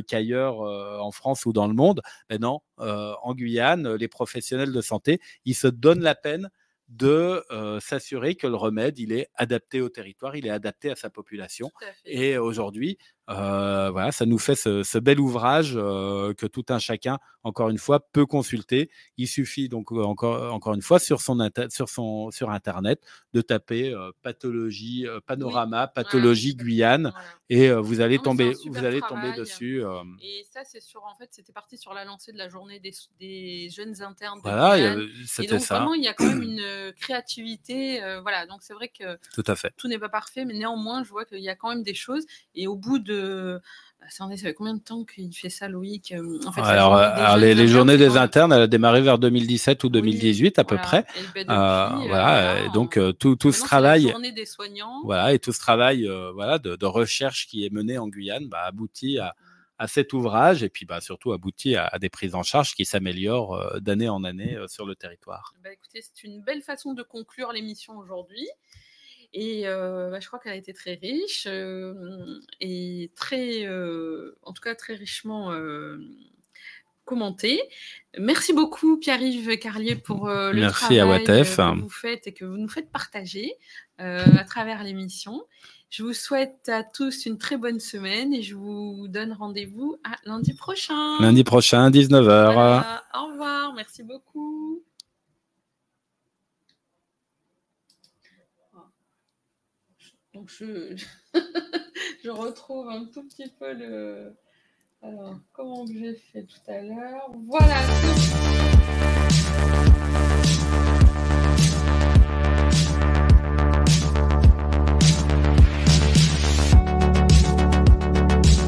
qu'ailleurs en France ou dans le monde. Mais non, en Guyane, les professionnels de santé, ils se donnent la peine de euh, s'assurer que le remède, il est adapté au territoire, il est adapté à sa population. à. Et aujourd'hui, euh, voilà, ça nous fait ce, ce bel ouvrage euh, que tout un chacun, encore une fois, peut consulter. Il suffit donc encore, encore une fois sur son, sur son sur internet de taper euh, pathologie panorama pathologie Guyane et vous allez Non, tomber vous allez tomber dessus. Et ça, c'est sur, en fait, c'était parti sur la lancée de la journée des, des jeunes internes de voilà, c'était ça, vraiment, il y a quand même une euh, créativité. euh, voilà, donc c'est vrai que tout à fait. tout n'est pas parfait, mais néanmoins, je vois qu'il y a quand même des choses. Et au bout de. Attendez, ça fait combien de temps qu'il fait ça, Loïc Euh, en fait, alors, les, les journées des internes, elle a démarré vers 2017 ou Oui, 2018 à peu voilà. près. Et ben, depuis, Euh, euh, voilà, et donc tout, tout ce travail, des soignants. voilà, et tout ce travail, voilà, de, de recherche qui est mené en Guyane, bah, aboutit à, à cet ouvrage et puis bah, surtout aboutit à, à des prises en charge qui s'améliorent euh, d'année en année euh, sur le territoire. Bah, écoutez, c'est une belle façon de conclure l'émission aujourd'hui. Et euh, bah, je crois qu'elle a été très riche et très, en tout cas très richement commentée. Merci beaucoup Pierre-Yves Carlier pour le Merci travail que vous faites et que vous nous faites partager à travers l'émission. Je vous souhaite à tous une très bonne semaine et je vous donne rendez-vous à lundi prochain. Lundi prochain, 19h. Voilà, au revoir, merci beaucoup. Donc je, *laughs* je retrouve un tout petit peu le. Alors, comment que j'ai fait tout à l'heure? Voilà.